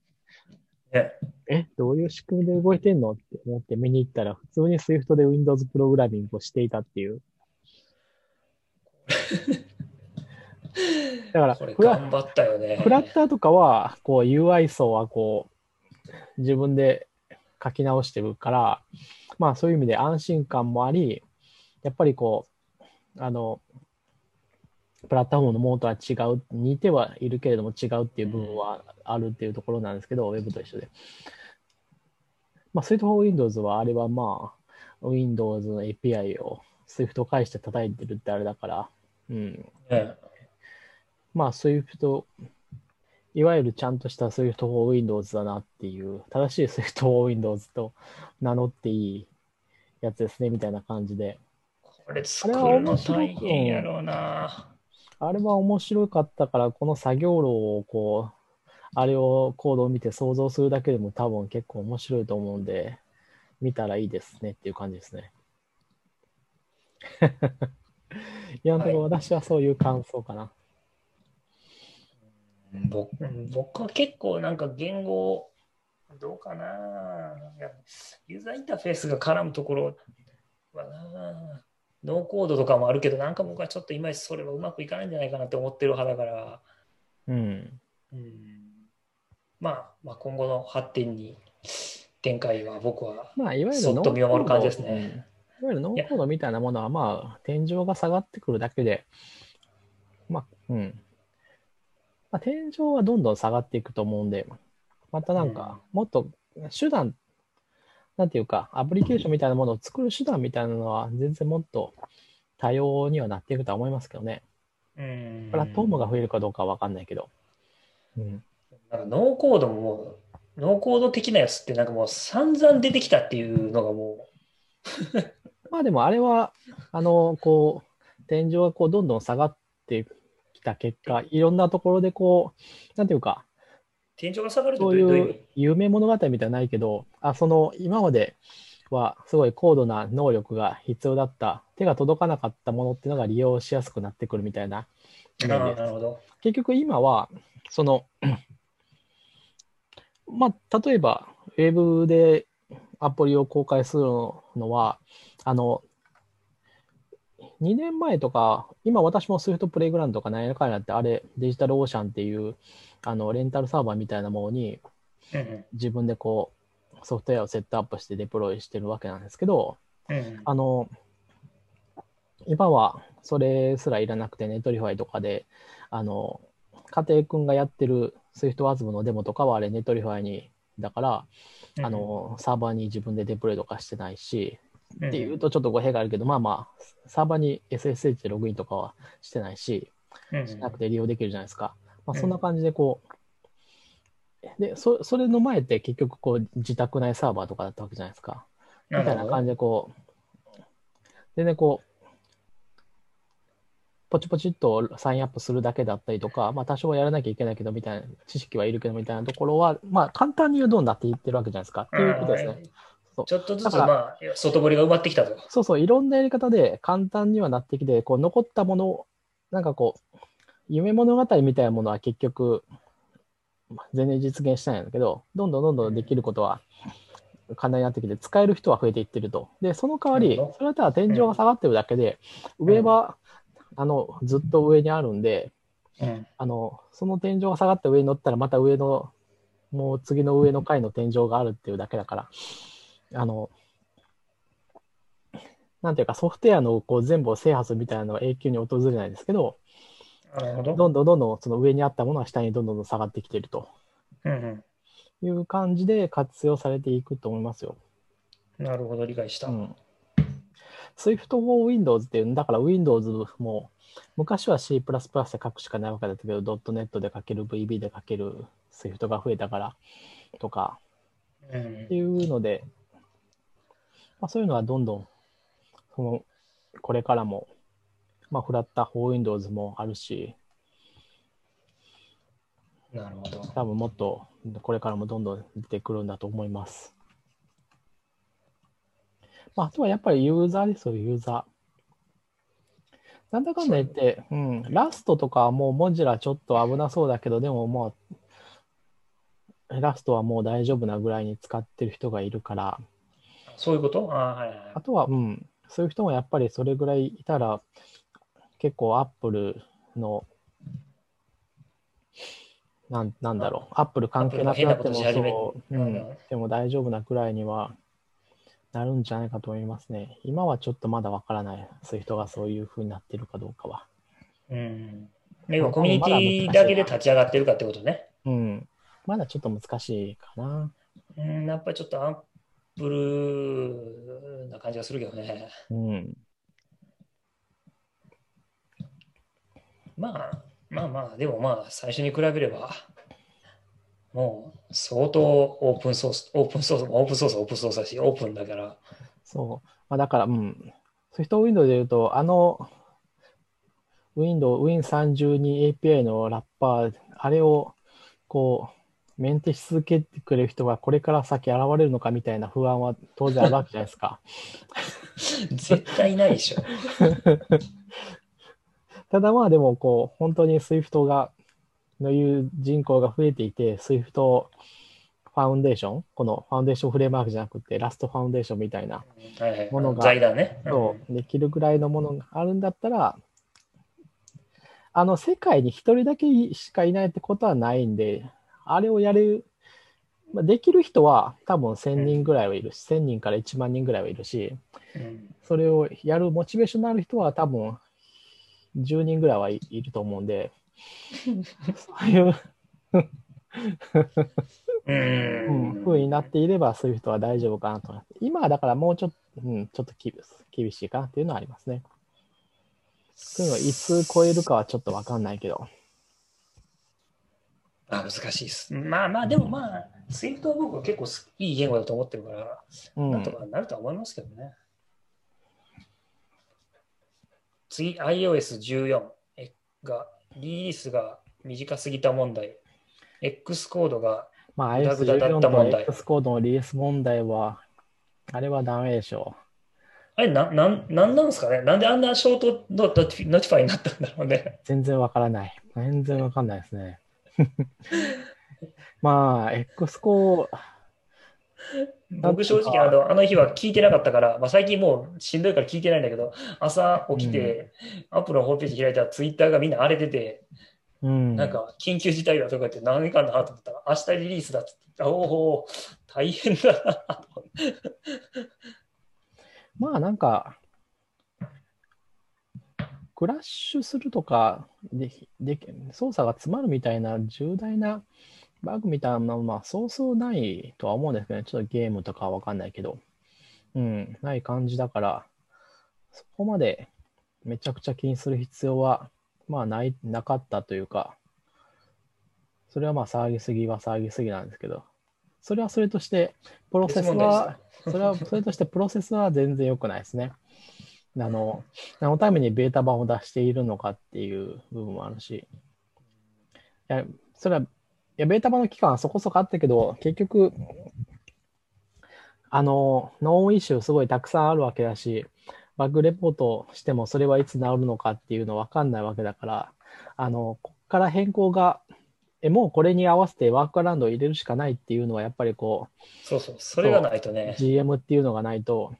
え、どういう仕組みで動いてんのって思って見に行ったら、普通に Swift で Windows プログラミングをしていたっていう。だから、これフラ頑張ったよね。フラッターとかは、こう UI 層はこう、自分で書き直してるから、まあそういう意味で安心感もあり、やっぱりこう、あの、プラットフォームのものとは違う、似てはいるけれども違うっていう部分はあるっていうところなんですけど、Web と一緒で。まあ、Swift for Windows はあれはまあ、Windows の API を Swift を介して叩いてるってあれだから、うん、ねまあ、Swift、いわゆるちゃんとした Swift for Windows だなっていう、正しい Swift for Windows と名乗っていいやつですね、みたいな感じで。これ作るの大変やろうな。あれは面白かったから、この作業路をこう、あれをコードを見て想像するだけでも多分結構面白いと思うんで、見たらいいですねっていう感じですね。今のところ私はそういう感想かな。僕僕は結構なんか言語、どうかな。いやユーザーインターフェースが絡むところはな。ノーコードとかもあるけど、なんか僕はちょっといまいちそれはうまくいかないんじゃないかなって思ってる派だから、うん。うんまあ、まあ、今後の発展に展開は僕はまあ、いわゆるそっと見守る感じですノーコードね。いわゆるノーコードみたいなものは、まあ、天井が下がってくるだけで、まあ、うん。まあ、天井はどんどん下がっていくと思うんで、またなんか、もっと手段、なんていうか、アプリケーションみたいなものを作る手段みたいなのは、全然もっと多様にはなっていくとは思いますけどね。うんプラットフォームが増えるかどうかは分かんないけど。うん。なんかノーコードもノーコード的なやつってなんかもう散々出てきたっていうのがも まあでもあれは、あの、こう、天井がこうどんどん下がってきた結果、いろんなところでこう、なんていうか、う、天井が下がるってそういう夢物語みたいなないけど、あその今まではすごい高度な能力が必要だった、手が届かなかったものっていうのが利用しやすくなってくるみたいななるほど。結局今は、その、まあ、例えば、ウェブでアプリを公開するのは、あの、2年前とか、今私も Swift プレイグラウンドとか何やかんやって、あれ、 DigitalOcean っていう、あの、レンタルサーバーみたいなものにうん自分でこう、ソフトウェアをセットアップしてデプロイしてるわけなんですけど、あの、今はそれすらいらなくて、 Netlify とかで、あの、家庭君がやってる SwiftWasm のデモとかはあれ、 Netlify に、だから、あの、サーバーに自分でデプロイとかしてないし、うんっていうとちょっと語弊があるけど、まあまあ、サーバーに SSH でログインとかはしてないし、うんしなくて利用できるじゃないですか。まあ、うんそんな感じでこう、で、そそれの前って結局こう自宅内サーバーとかだったわけじゃないですか。みたいな感じでこう、全然こう、ポチポチっとサインアップするだけだったりとか、まあ多少はやらなきゃいけないけどみたいな、知識はいるけどみたいなところは、まあ簡単に言うどうなっていってるわけじゃないですか。っていうことですね。ちょっとずつ、まあ、外堀が埋まってきたと。そうそう、いろんなやり方で簡単にはなってきて、こう残ったもの、なんかこう、夢物語みたいなものは結局、まあ全然実現してないんだけど、どんどんどんどんできることは簡単になってきて、使える人は増えていってると。で、その代わりそれはただ天井が下がってるだけで、上は、あの、ずっと上にあるんで、うん。あの、その天井が下がって上に乗ったら、また上の、もう次の上の階の天井があるっていうだけだから、あの、なんていうか、ソフトウェアのこう全部を制覇するみたいなのは永久に訪れないですけど、なるほど。どんどんどんどんその上にあったものは下にどんどん下がってきているとうんいう感じで活用されていくと思いますよ。うん、なるほど、理解した。うん。Swift for Windows っていう、だから Windows も、昔は C++ で書くしかないわけだったけど、.NET で書ける、VB で書ける Swift が増えたからとか、うんっていうので、まあ、そういうのはどんどん、その、これからも、まあ、フラッター for Windows もあるし、なるほど。多分もっとこれからもどんどん出てくるんだと思います。まあ、あとはやっぱりユーザーですよ、ユーザー。なんだかんだ言って、うん、ラストとかはもうモジュラちょっと危なそうだけど、でももう、ラストはもう大丈夫なぐらいに使ってる人がいるから、そういうこと？あはいはい。あとは、うん、そういう人もやっぱりそれぐらいいたら、結構アップルの、なんなんだろう、アップル関係なくなってもう、ううん。ん、でも大丈夫なくらいにはなるんじゃないかと思いますね。今はちょっとまだわからない、そういう人がそういうふうになってるかどうかは。うん。でもコミュニティだけで立ち上がってるかってことね。うん、まだちょっと難しいかな。うん、やっぱりちょっとアップルな感じがするけどね。うん、まあ、まあまあ、でもまあ、最初に比べれば、もう相当オープンソース、オープンソース、オープンソース、オープンソースだし、オープンだから、そう。まあ、だから、うん。ソフトウィンドウで言うと、あの、Windows、Win32 API のラッパー、あれを、こう、メンテし続けてくれる人がこれから先現れるのかみたいな不安は当然あるわけじゃないですか。絶対ないでしょ。ただまあでも、こう、本当に Swift が、のいう人口が増えていて、Swift ファウンデーション、このファウンデーションフレームワークじゃなくて、ラストファウンデーションみたいな、はいはいものが。そうできるぐらいのものがあるんだったら、あの世界に一人だけしかいないってことはないんで、あれをやる、まあ、できる人は多分1000人ぐらいはいるし、1000人から1万人ぐらいはいるし、うんそれをやるモチベーションのある人は多分10人ぐらいはいいると思うんで、そういう、ううんん。風になっていれば、そういう人は大丈夫かなと。今はだからもうちょっと、うん、ちょっとき厳しいかなっていうのはありますね。そういうのいつ超えるかはちょっとわかんないけど。あ難しいです。まあまあ、でもまあ、スイフトは僕は結構いい言語だと思ってるから、うんなんとかなるとは思いますけどね。次、iOS14 が、リリースが短すぎた問題。 Xcode が、まあ、グダグダだ iOS14 った問題と X コードのリリース問題は、あれはダメでしょあれ、な、なん、なんなんですかね？なんであんな short no noticeイになったんだろうね。う。全然わからない。全然わかんないですね。まあ、X コー 僕正直あの、あの日は聞いてなかったから、まあ、最近もうしんどいから聞いてないんだけど、朝起きて、アップルのホームページ開いたらツイッターがみんな荒れてて、うん。なんか緊急事態だとか言って何かなと思ったら、明日リリースだって言おお、大変だな。まあなんか、クラッシュするとかで、で操作が詰まるみたいな重大なバグみたいなのは、まあ、そうそうないとは思うんですけどね。ちょっとゲームとかはわかんないけど。うん、ない感じだから、そこまでめちゃくちゃ気にする必要は、まあない、なかったというか、それはまあ騒ぎすぎは騒ぎすぎなんですけど、それはそれとして、プロセスは、それはそれとしてプロセスは全然良くないですね。あの、何のためにベータ版を出しているのかっていう部分もあるし、いや、それは、いや、ベータ版の期間はそこそこあったけど、結局、あの、ノーイシューすごいたくさんあるわけだし、バグレポートしてもそれはいつ治るのかっていうの分かんないわけだから、あの、こっから変更が、え、もうこれに合わせてワークアラウンドを入れるしかないっていうのは、やっぱりこそうそう、それがないとう、ね、GM っていうのがないと、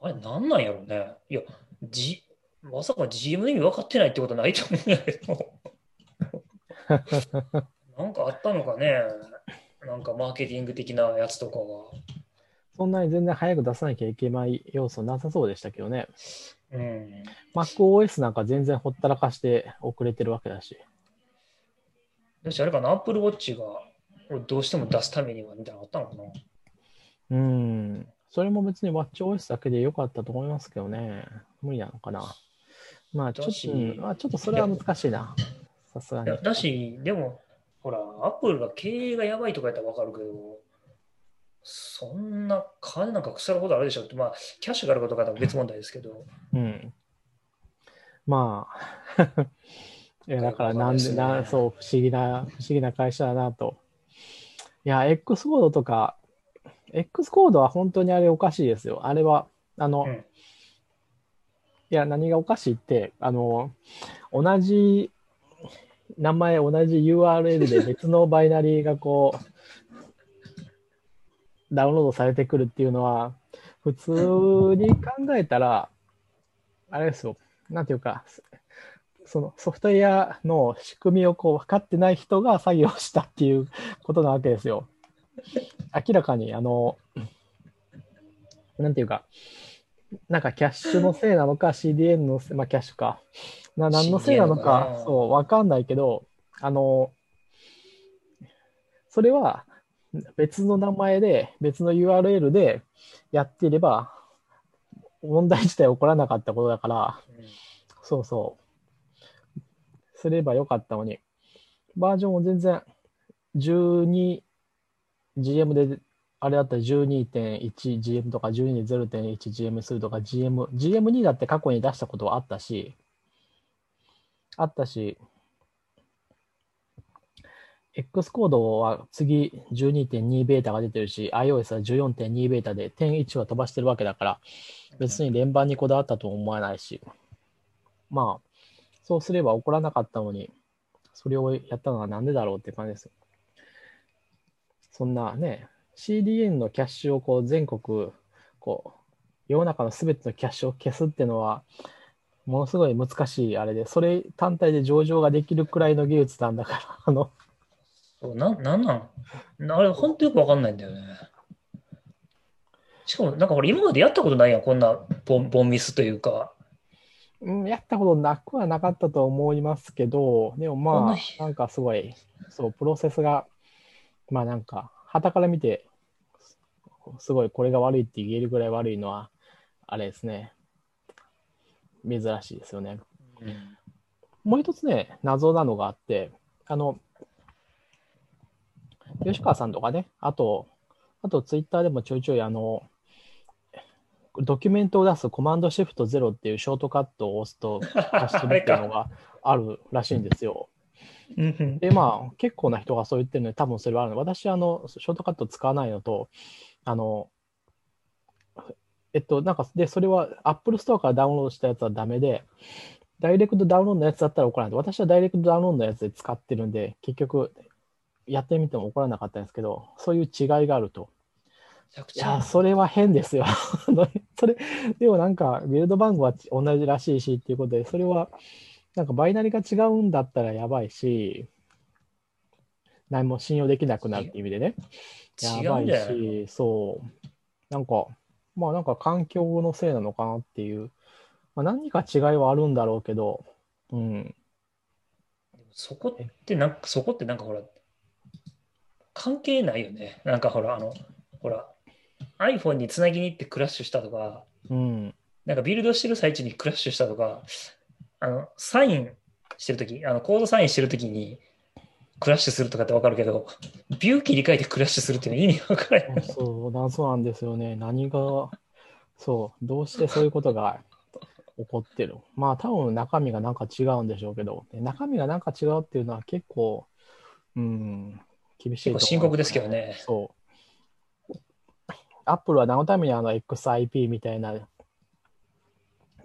あれ、なんなんやろうね。いや、G、まさか GM の意味分かってないってことないと思うんだけど。なんかあったのかね。なんかマーケティング的なやつとかが。そんなに全然早く出さなきゃいけない要素なさそうでしたけどね。うん。MacOS なんか全然ほったらかして遅れてるわけだし。だし、あれかな、Apple Watch がどうしても出すためにはみたいなのあったのかな。うん。それも別に WatchOS だけでよかったと思いますけどね。無理なのかな。まあちょっと、まあ、ちょっとそれは難しいな。さすがに。だし、でも、ほら、Apple が経営がやばいとかやったら分かるけど、そんな金なんか腐るほどあるでしょって、まあ、キャッシュがあることかは別問題ですけど、うん。まあ、いや、だからなんで、ねなそう、不思議な、不思議な会社だなと。いや、X コードとか、X コードは本当にあれおかしいですよ。あれは、あの、うんいや、何がおかしいって、あの、同じ名前、同じ URL で別の バイナリーがこう、ダウンロードされてくるっていうのは、普通に考えたら、あれですよ、なんていうか、そのソフトウェアの仕組みをこう分かってない人が作業したっていうことなわけですよ。明らかに、あの、なんていうか、なんかキャッシュのせいなのか、CDN のせい、まあキャッシュか。な何のせいなのかそう、わかんないけど、あの、それは別の名前で、別の URL でやっていれば、問題自体起こらなかったことだから、そうそう。すればよかったのに、バージョンを全然12、GM で、あれだったら 12.1GM とか 12.0.1GM するとか GM、GM2 だって過去に出したことはあったし、あったし、X コードは次12.2ベータが出てるし、iOS は14.2ベータで10.1は飛ばしてるわけだから、別に連番にこだわったとも思わないし、まあ、そうすれば起こらなかったのに、それをやったのはなんでだろうって感じです。そんなね、CDN のキャッシュをこう全国、こう、世の中のすべてのキャッシュを消すっていうのは、ものすごい難しいあれで、それ単体で上場ができるくらいの技術なんだから、あの、そうななんなん？あれ、本当よく分かんないんだよね。しかも、なんか俺、今までやったことないやん、こんなボンボンミスというか。うん、やったことなくはなかったと思いますけど、でもまあ、なんかすごい、そう、プロセスが、まあなんか、旗から見て、すごいこれが悪いって言えるぐらい悪いのは、あれですね。珍しいですよね。うんもう一つね、謎なのがあって、あの、吉川さんとかね、あと、あとツイッターでもちょいちょいあの、ドキュメントを出すコマンドシフトゼロっていうショートカットを押すと 出してるっていうのがあるらしいんですよ。うんで、まあ、結構な人がそう言ってるので、多分それはあるの。私、あの、ショートカット使わないのと、あの、えっと、なんか、で、それは Apple Store からダウンロードしたやつはダメで、ダイレクトダウンロードのやつだったら怒らない。私はダイレクトダウンロードのやつで使ってるんで、結局、やってみても怒らなかったんですけど、そういう違いがあると。いや、それは変ですよ。それ、でもなんか、ビルド番号は同じらしいしっていうことで、それは、なんかバイナリが違うんだったらやばいし、何も信用できなくなるっていう意味でね。違やばいし、そう。なんか、まあなんか環境のせいなのかなっていう、まあ、何か違いはあるんだろうけど、うん。そこってなんか、そこってなんかほら、関係ないよね。なんかほら、あの、ほら、iPhone につなぎに行ってクラッシュしたとか、うん。なんかビルドしてる最中にクラッシュしたとか、あの、サインしてるとき、あの、コードサインしてるときにクラッシュするとかってわかるけど、ビュー切り替えてクラッシュするっていうのは意味わからない。そう、謎なんですよね。何が、そう、どうしてそういうことが起こってる。まあ多分中身がなんか違うんでしょうけど、で中身がなんか違うっていうのは結構、うん、厳しいと思う結構深刻ですけどね。そう。アップルは何のためにあの XIP みたいな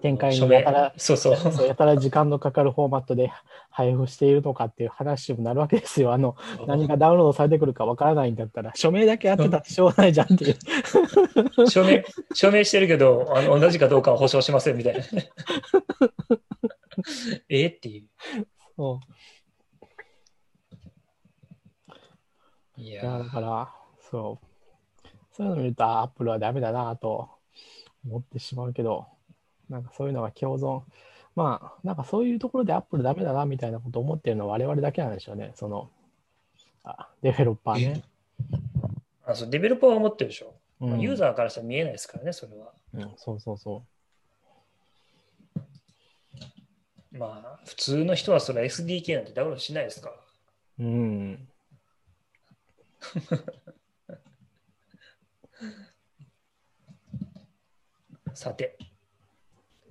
展開にやたら、そうそう。そうやたら時間のかかるフォーマットで 配布しているのかっていう話にもなるわけですよ。あの、何がダウンロードされてくるかわからないんだったら、署名だけやってたってしょうがないじゃんっていう。署名、署名してるけど、あの同じかどうかは保証しませんみたいな。えっていう。そういいや、やだから、そう。そういうのを見ると、あアップルはダメだなと思ってしまうけど、なんかそういうのが共存。まあ、なんかそういうところでアップルダメだなみたいなことを思ってるのは我々だけなんでしょうね。その、あデベロッパーね。あそうデベロッパーは持ってるでしょ。うん、ユーザーからしたら見えないですからね、それは。うん、そうそうそまあ、普通の人はそれは SDK なんてダウンロードしないですから。う。うん。さて、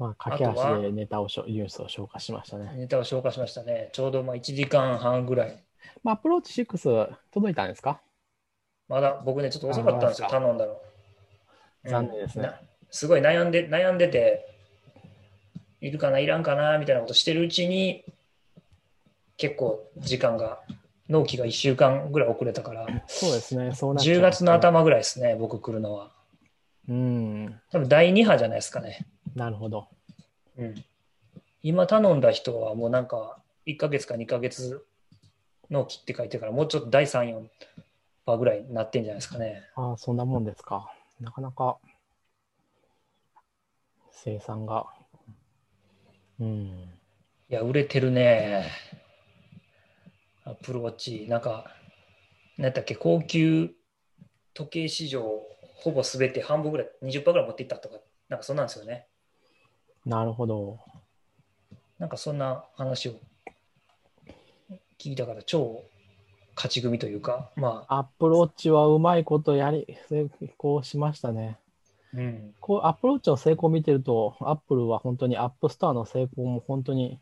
まあ、駆け足でネタをしょ、ニュースを消化しましたね。ネタを消化しましたね。ちょうどまあ1時間半ぐらい。まあ、アプローチ6届いたんですか？まだ僕ね、ちょっと遅かったんですよ、頼んだの。残念ですねなすごい悩んで、悩んでて、いるかな、いらんかな、みたいなことしてるうちに、結構時間が、納期が1週間ぐらい遅れたから、そうですね。そうなっちゃう10月の。頭ぐらいですね、僕来るのは。うん。多分第2波じゃないですかね。なるほど。うん、今頼んだ人はもうなんか1ヶ月か2ヶ月納期って書いてるからもうちょっと第3、4波ぐらいになってんじゃないですかね。ああ、そんなもんですか。なかなか生産が。うん。いや、売れてるね。アップルウォッチ。なんか、なんだっけ、高級時計市場ほぼすべて半分ぐらい、20%ぐらい持っていったとか、なんかそんなんですよね。なるほど。なんかそんな話を聞いたから、超勝ち組というか、まあ、 Apple Watch はうまいことやり、成功しましたね。うん、こう、 Apple Watch の成功を見てると、アップルは本当に App Store の成功も本当に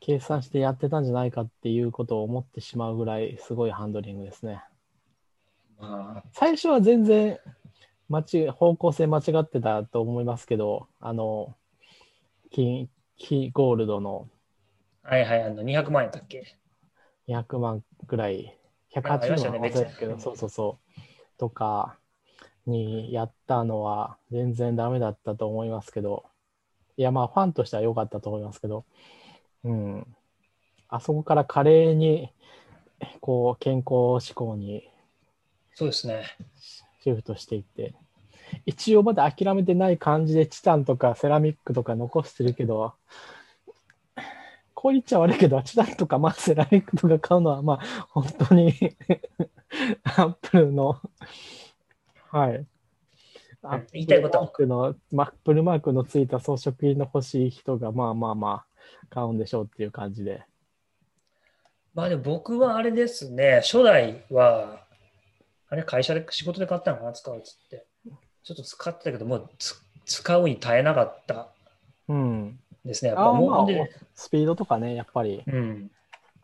計算してやってたんじゃないかっていうことを思ってしまうぐらいすごいハンドリングですね。まあ、最初は全然間違方向性間違ってたと思いますけど、あの、金、キゴールドの。はいはい、あの200万円だっけ？200万ぐらい、あありまし180万たね忘れたけど、別に。そうそうそう、とかにやったのは全然ダメだったと思いますけど、いやまあファンとしては良かったと思いますけど、うん。あそこから華麗に、こう、健康志向にそうですね。シフトしていって、一応まだ諦めてない感じでチタンとかセラミックとか残してるけど、こう言っちゃ悪いけど、チタンとかまあセラミックとか買うのはまあ本当にアップルの、はい、アッ言いたいことはマークの、マップルマークのついた装飾品の欲しい人が、まあまあまあ、買うんでしょうっていう感じで。まあでも僕はあれですね、初代は、あれ会社で仕事で買ったのかな、使うっつって。ちょっと使ってたけど、もうつ使うに耐えなかったうん。ですね。やっぱあーまあもうで、スピードとかね、やっぱり。うん。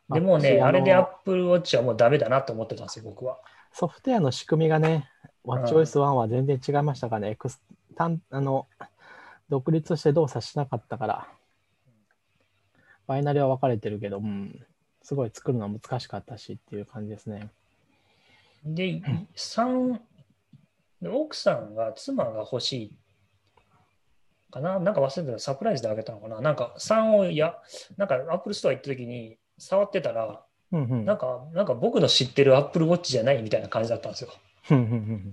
まあでもね、あれでの Apple Watch はもうダメだなと思ってたんですよ、僕は。ソフトウェアの仕組みがね、WatchOS1 は全然違いましたからね、エクス単あの独立して動作しなかったから、バイナリは分かれてるけど、うん、すごい作るのは難しかったしっていう感じですね。で、3、で奥さんが、妻が欲しいかな？なんか忘れてた、サプライズであげたのかな？なんか3をや、なんか Apple Store 行った時に触ってたら、うんうん。なんか、なんか僕の知ってる Apple Watch じゃないみたいな感じだったんですよ。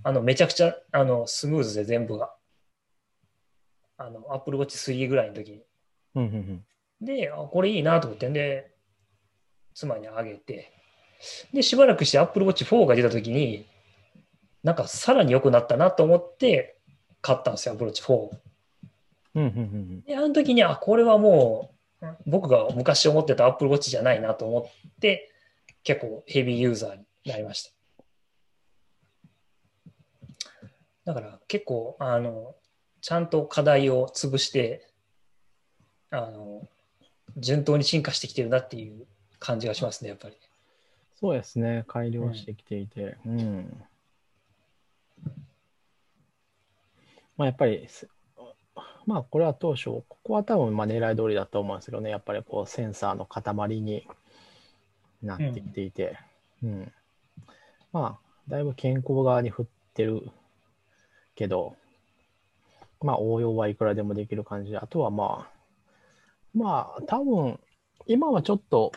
あの、めちゃくちゃ、あの、スムーズで全部が。あの、Apple Watch 3ぐらいの時に。うんうんうん。で、あこれいいなと思ってんで、妻にあげて、で、しばらくして Apple Watch 4が出たときに、なんかさらに良くなったなと思って買ったんですよ、Apple Watch 4。うんうんうんで、あの時に、あ、これはもう、僕が昔思ってた Apple Watch じゃないなと思って、結構ヘビーユーザーになりました。だから結構、あの、ちゃんと課題を潰して、あの、順当に進化してきてるなっていう感じがしますね、やっぱり。そうですね、改良してきていて、うん。まあやっぱり、まあこれは当初、ここは多分まあ狙い通りだと思うんですけどね、やっぱりこうセンサーの塊になってきていて、うん。まあ、だいぶ健康側に振ってるけど、まあ応用はいくらでもできる感じで、あとはまあ、まあ多分、今はちょっと、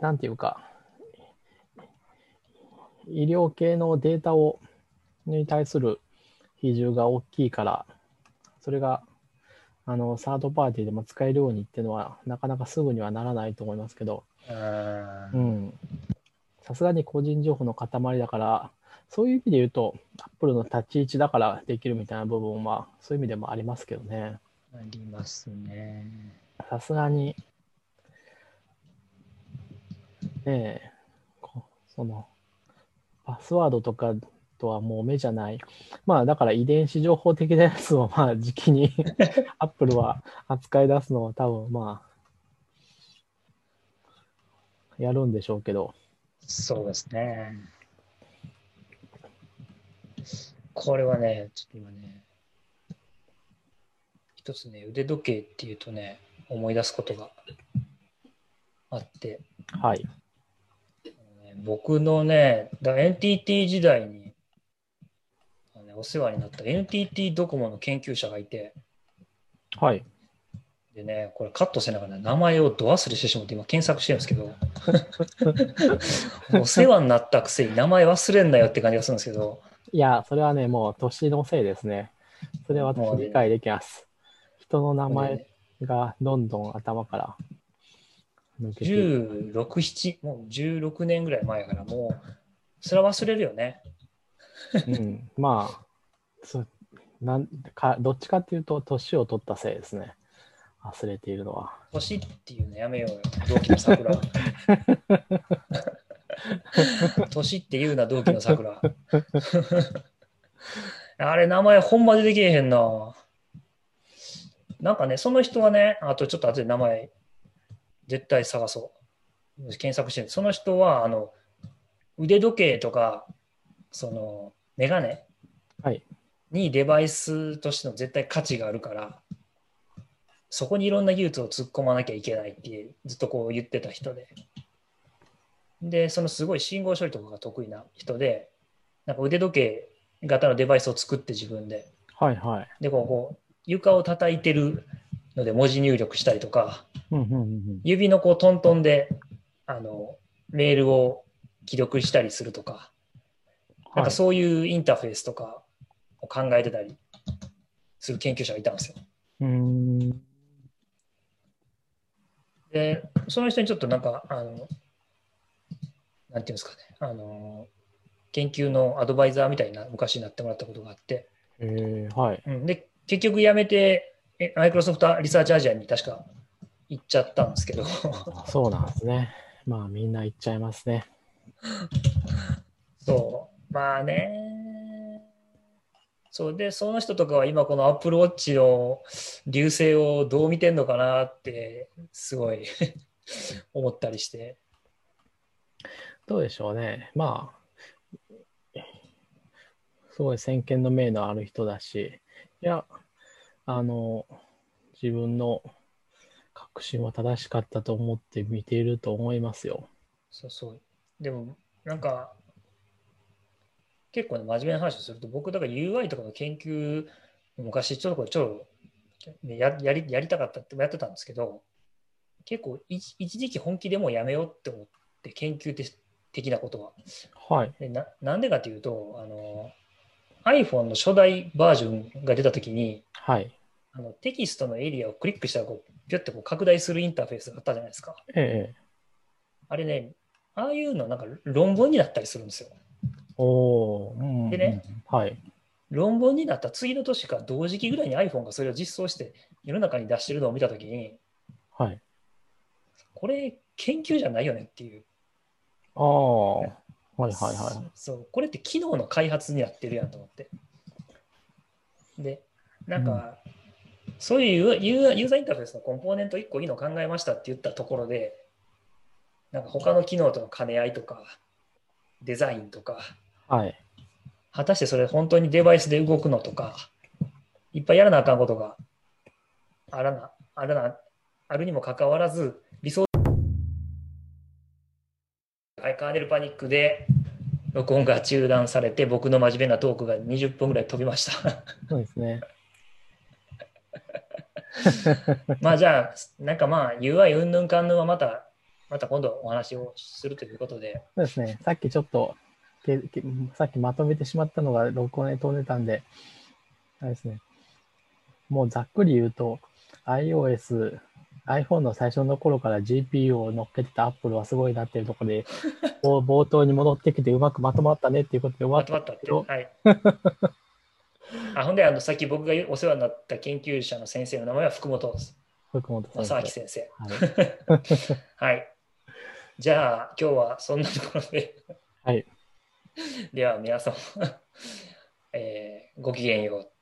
なんていうか、医療系のデータをに対する比重が大きいから、それがあのサードパーティーでも使えるようにっていうのは、なかなかすぐにはならないと思いますけど、うん、さすがに個人情報の塊だから、そういう意味で言うと、Apple の立ち位置だからできるみたいな部分は、そういう意味でもありますけどね。ありますね。さすがに、ねえ、こその、パスワードとかとはもう目じゃない。まあ、だから遺伝子情報的なやつを、まあ、時期に Apple は扱い出すのは多分、まあ、やるんでしょうけど。そうですね。これはね、ちょっと今ね、一つね、腕時計っていうとね、思い出すことがあって、はい。僕のね、だ NTT 時代に、お世話になった NTT ドコモの研究者がいて、はい。でね、これカットせながら名前をど忘れしてしまって今検索してるんですけど、お世話になったくせに名前忘れんなよって感じがするんですけど、いや、それはね、もう年のせいですね。それは私理解できます。人の名前ねがどんどん頭から抜けていく。16、7、もう16年ぐらい前やから、もう、それは忘れるよね。うん、まあそなんか、どっちかっていうと、年を取ったせいですね。忘れているのは。年っていうのやめようよ、同期の桜。年って言うな、同期の桜。あれ、名前ほんま出てけえへんな。なんかね、その人はね、あとちょっと後で名前、絶対探そう。検索してるその人は、あの、腕時計とか、その、メガネはい。にデバイスとしての絶対価値があるから、そこにいろんな技術を突っ込まなきゃいけないってずっとこう言ってた人で。で、そのすごい信号処理とかが得意な人で、なんか腕時計型のデバイスを作って自分で。はいはい。で、こうこう床を叩いてるので文字入力したりとか、うんうんうん指のこうトントンであのメールを記録したりするとか、なんかそういうインターフェースとかを考えてたりする研究者がいたんですよ。うーん。で、その人にちょっとなんか、あの、なんていうんですかね、あの、研究のアドバイザーみたいな昔になってもらったことがあって、えー、はい。うん、で、結局辞めて、えマイクロソフトリサーチアジアに確か行っちゃったんですけど、あそうなんですね。まあみんな行っちゃいますね。そう、まあね。そうで、その人とかは今この Apple Watch の流星をどう見てんのかなって、すごい 思ったりして。どうでしょうね。まあ、すごい先見の明のある人だし、いや、あの、自分の確信は正しかったと思って見ていると思いますよ。そうそう。でも、なんか、結構ね、真面目な話をすると、僕、だから UI とかの研究、昔、ちょっとこれ、ちょっと、ね、ややりやりたかったってやってたんですけど、結構一、一時期本気でもうやめようって思って、研究的的なことは。はい。でななんでかというと、あの、iPhone の初代バージョンが出たときに、はい。あのテキストのエリアをクリックしたらこう、ピュッてこう拡大するインターフェースがあったじゃないですか。ええ。あれね、ああいうのなんか論文になったりするんですよ。おー、うん。でねはい。論文になった次の年か同時期ぐらいに iPhone がそれを実装して世の中に出してるのを見たときに、はい。これ研究じゃないよねっていう。ああ、はいはいはそう、これって機能の開発になってるやんと思って。で、なんか、そういうユーユーザーインターフェースのコンポーネント1個いいの考えましたって言ったところで、なんか他の機能との兼ね合いとか、デザインとか、い。はい。果たしてそれ本当にデバイスで動くのとか、いっぱいやらなあかんことがあらな、あらな、あるにもかかわらず、理想はい、カーネルパニックで録音が中断されて、僕の真面目なトークが20分ぐらい飛びました。そうですね。まあじゃあ、なんかまあ UI うんぬんかんぬんはまた、また今度お話をするということで、そうですね。さっきちょっと、けけ さっきまとめてしまったのが録音で飛んでたんで、あれですね。もうざっくり言うと、iOS、iPhone の最初の頃から GPU を乗っけてた Apple はすごいなっていうところで、冒頭に戻ってきてうまくまとまったねっていうことで終わっまとまったって。はい。あほんで、あの、さっき僕がお世話になった研究者の先生の名前は福本福本正明先生。先生。はい。はい。じゃあ、今日はそんなところで、はい。では皆様、えーごきげんよう。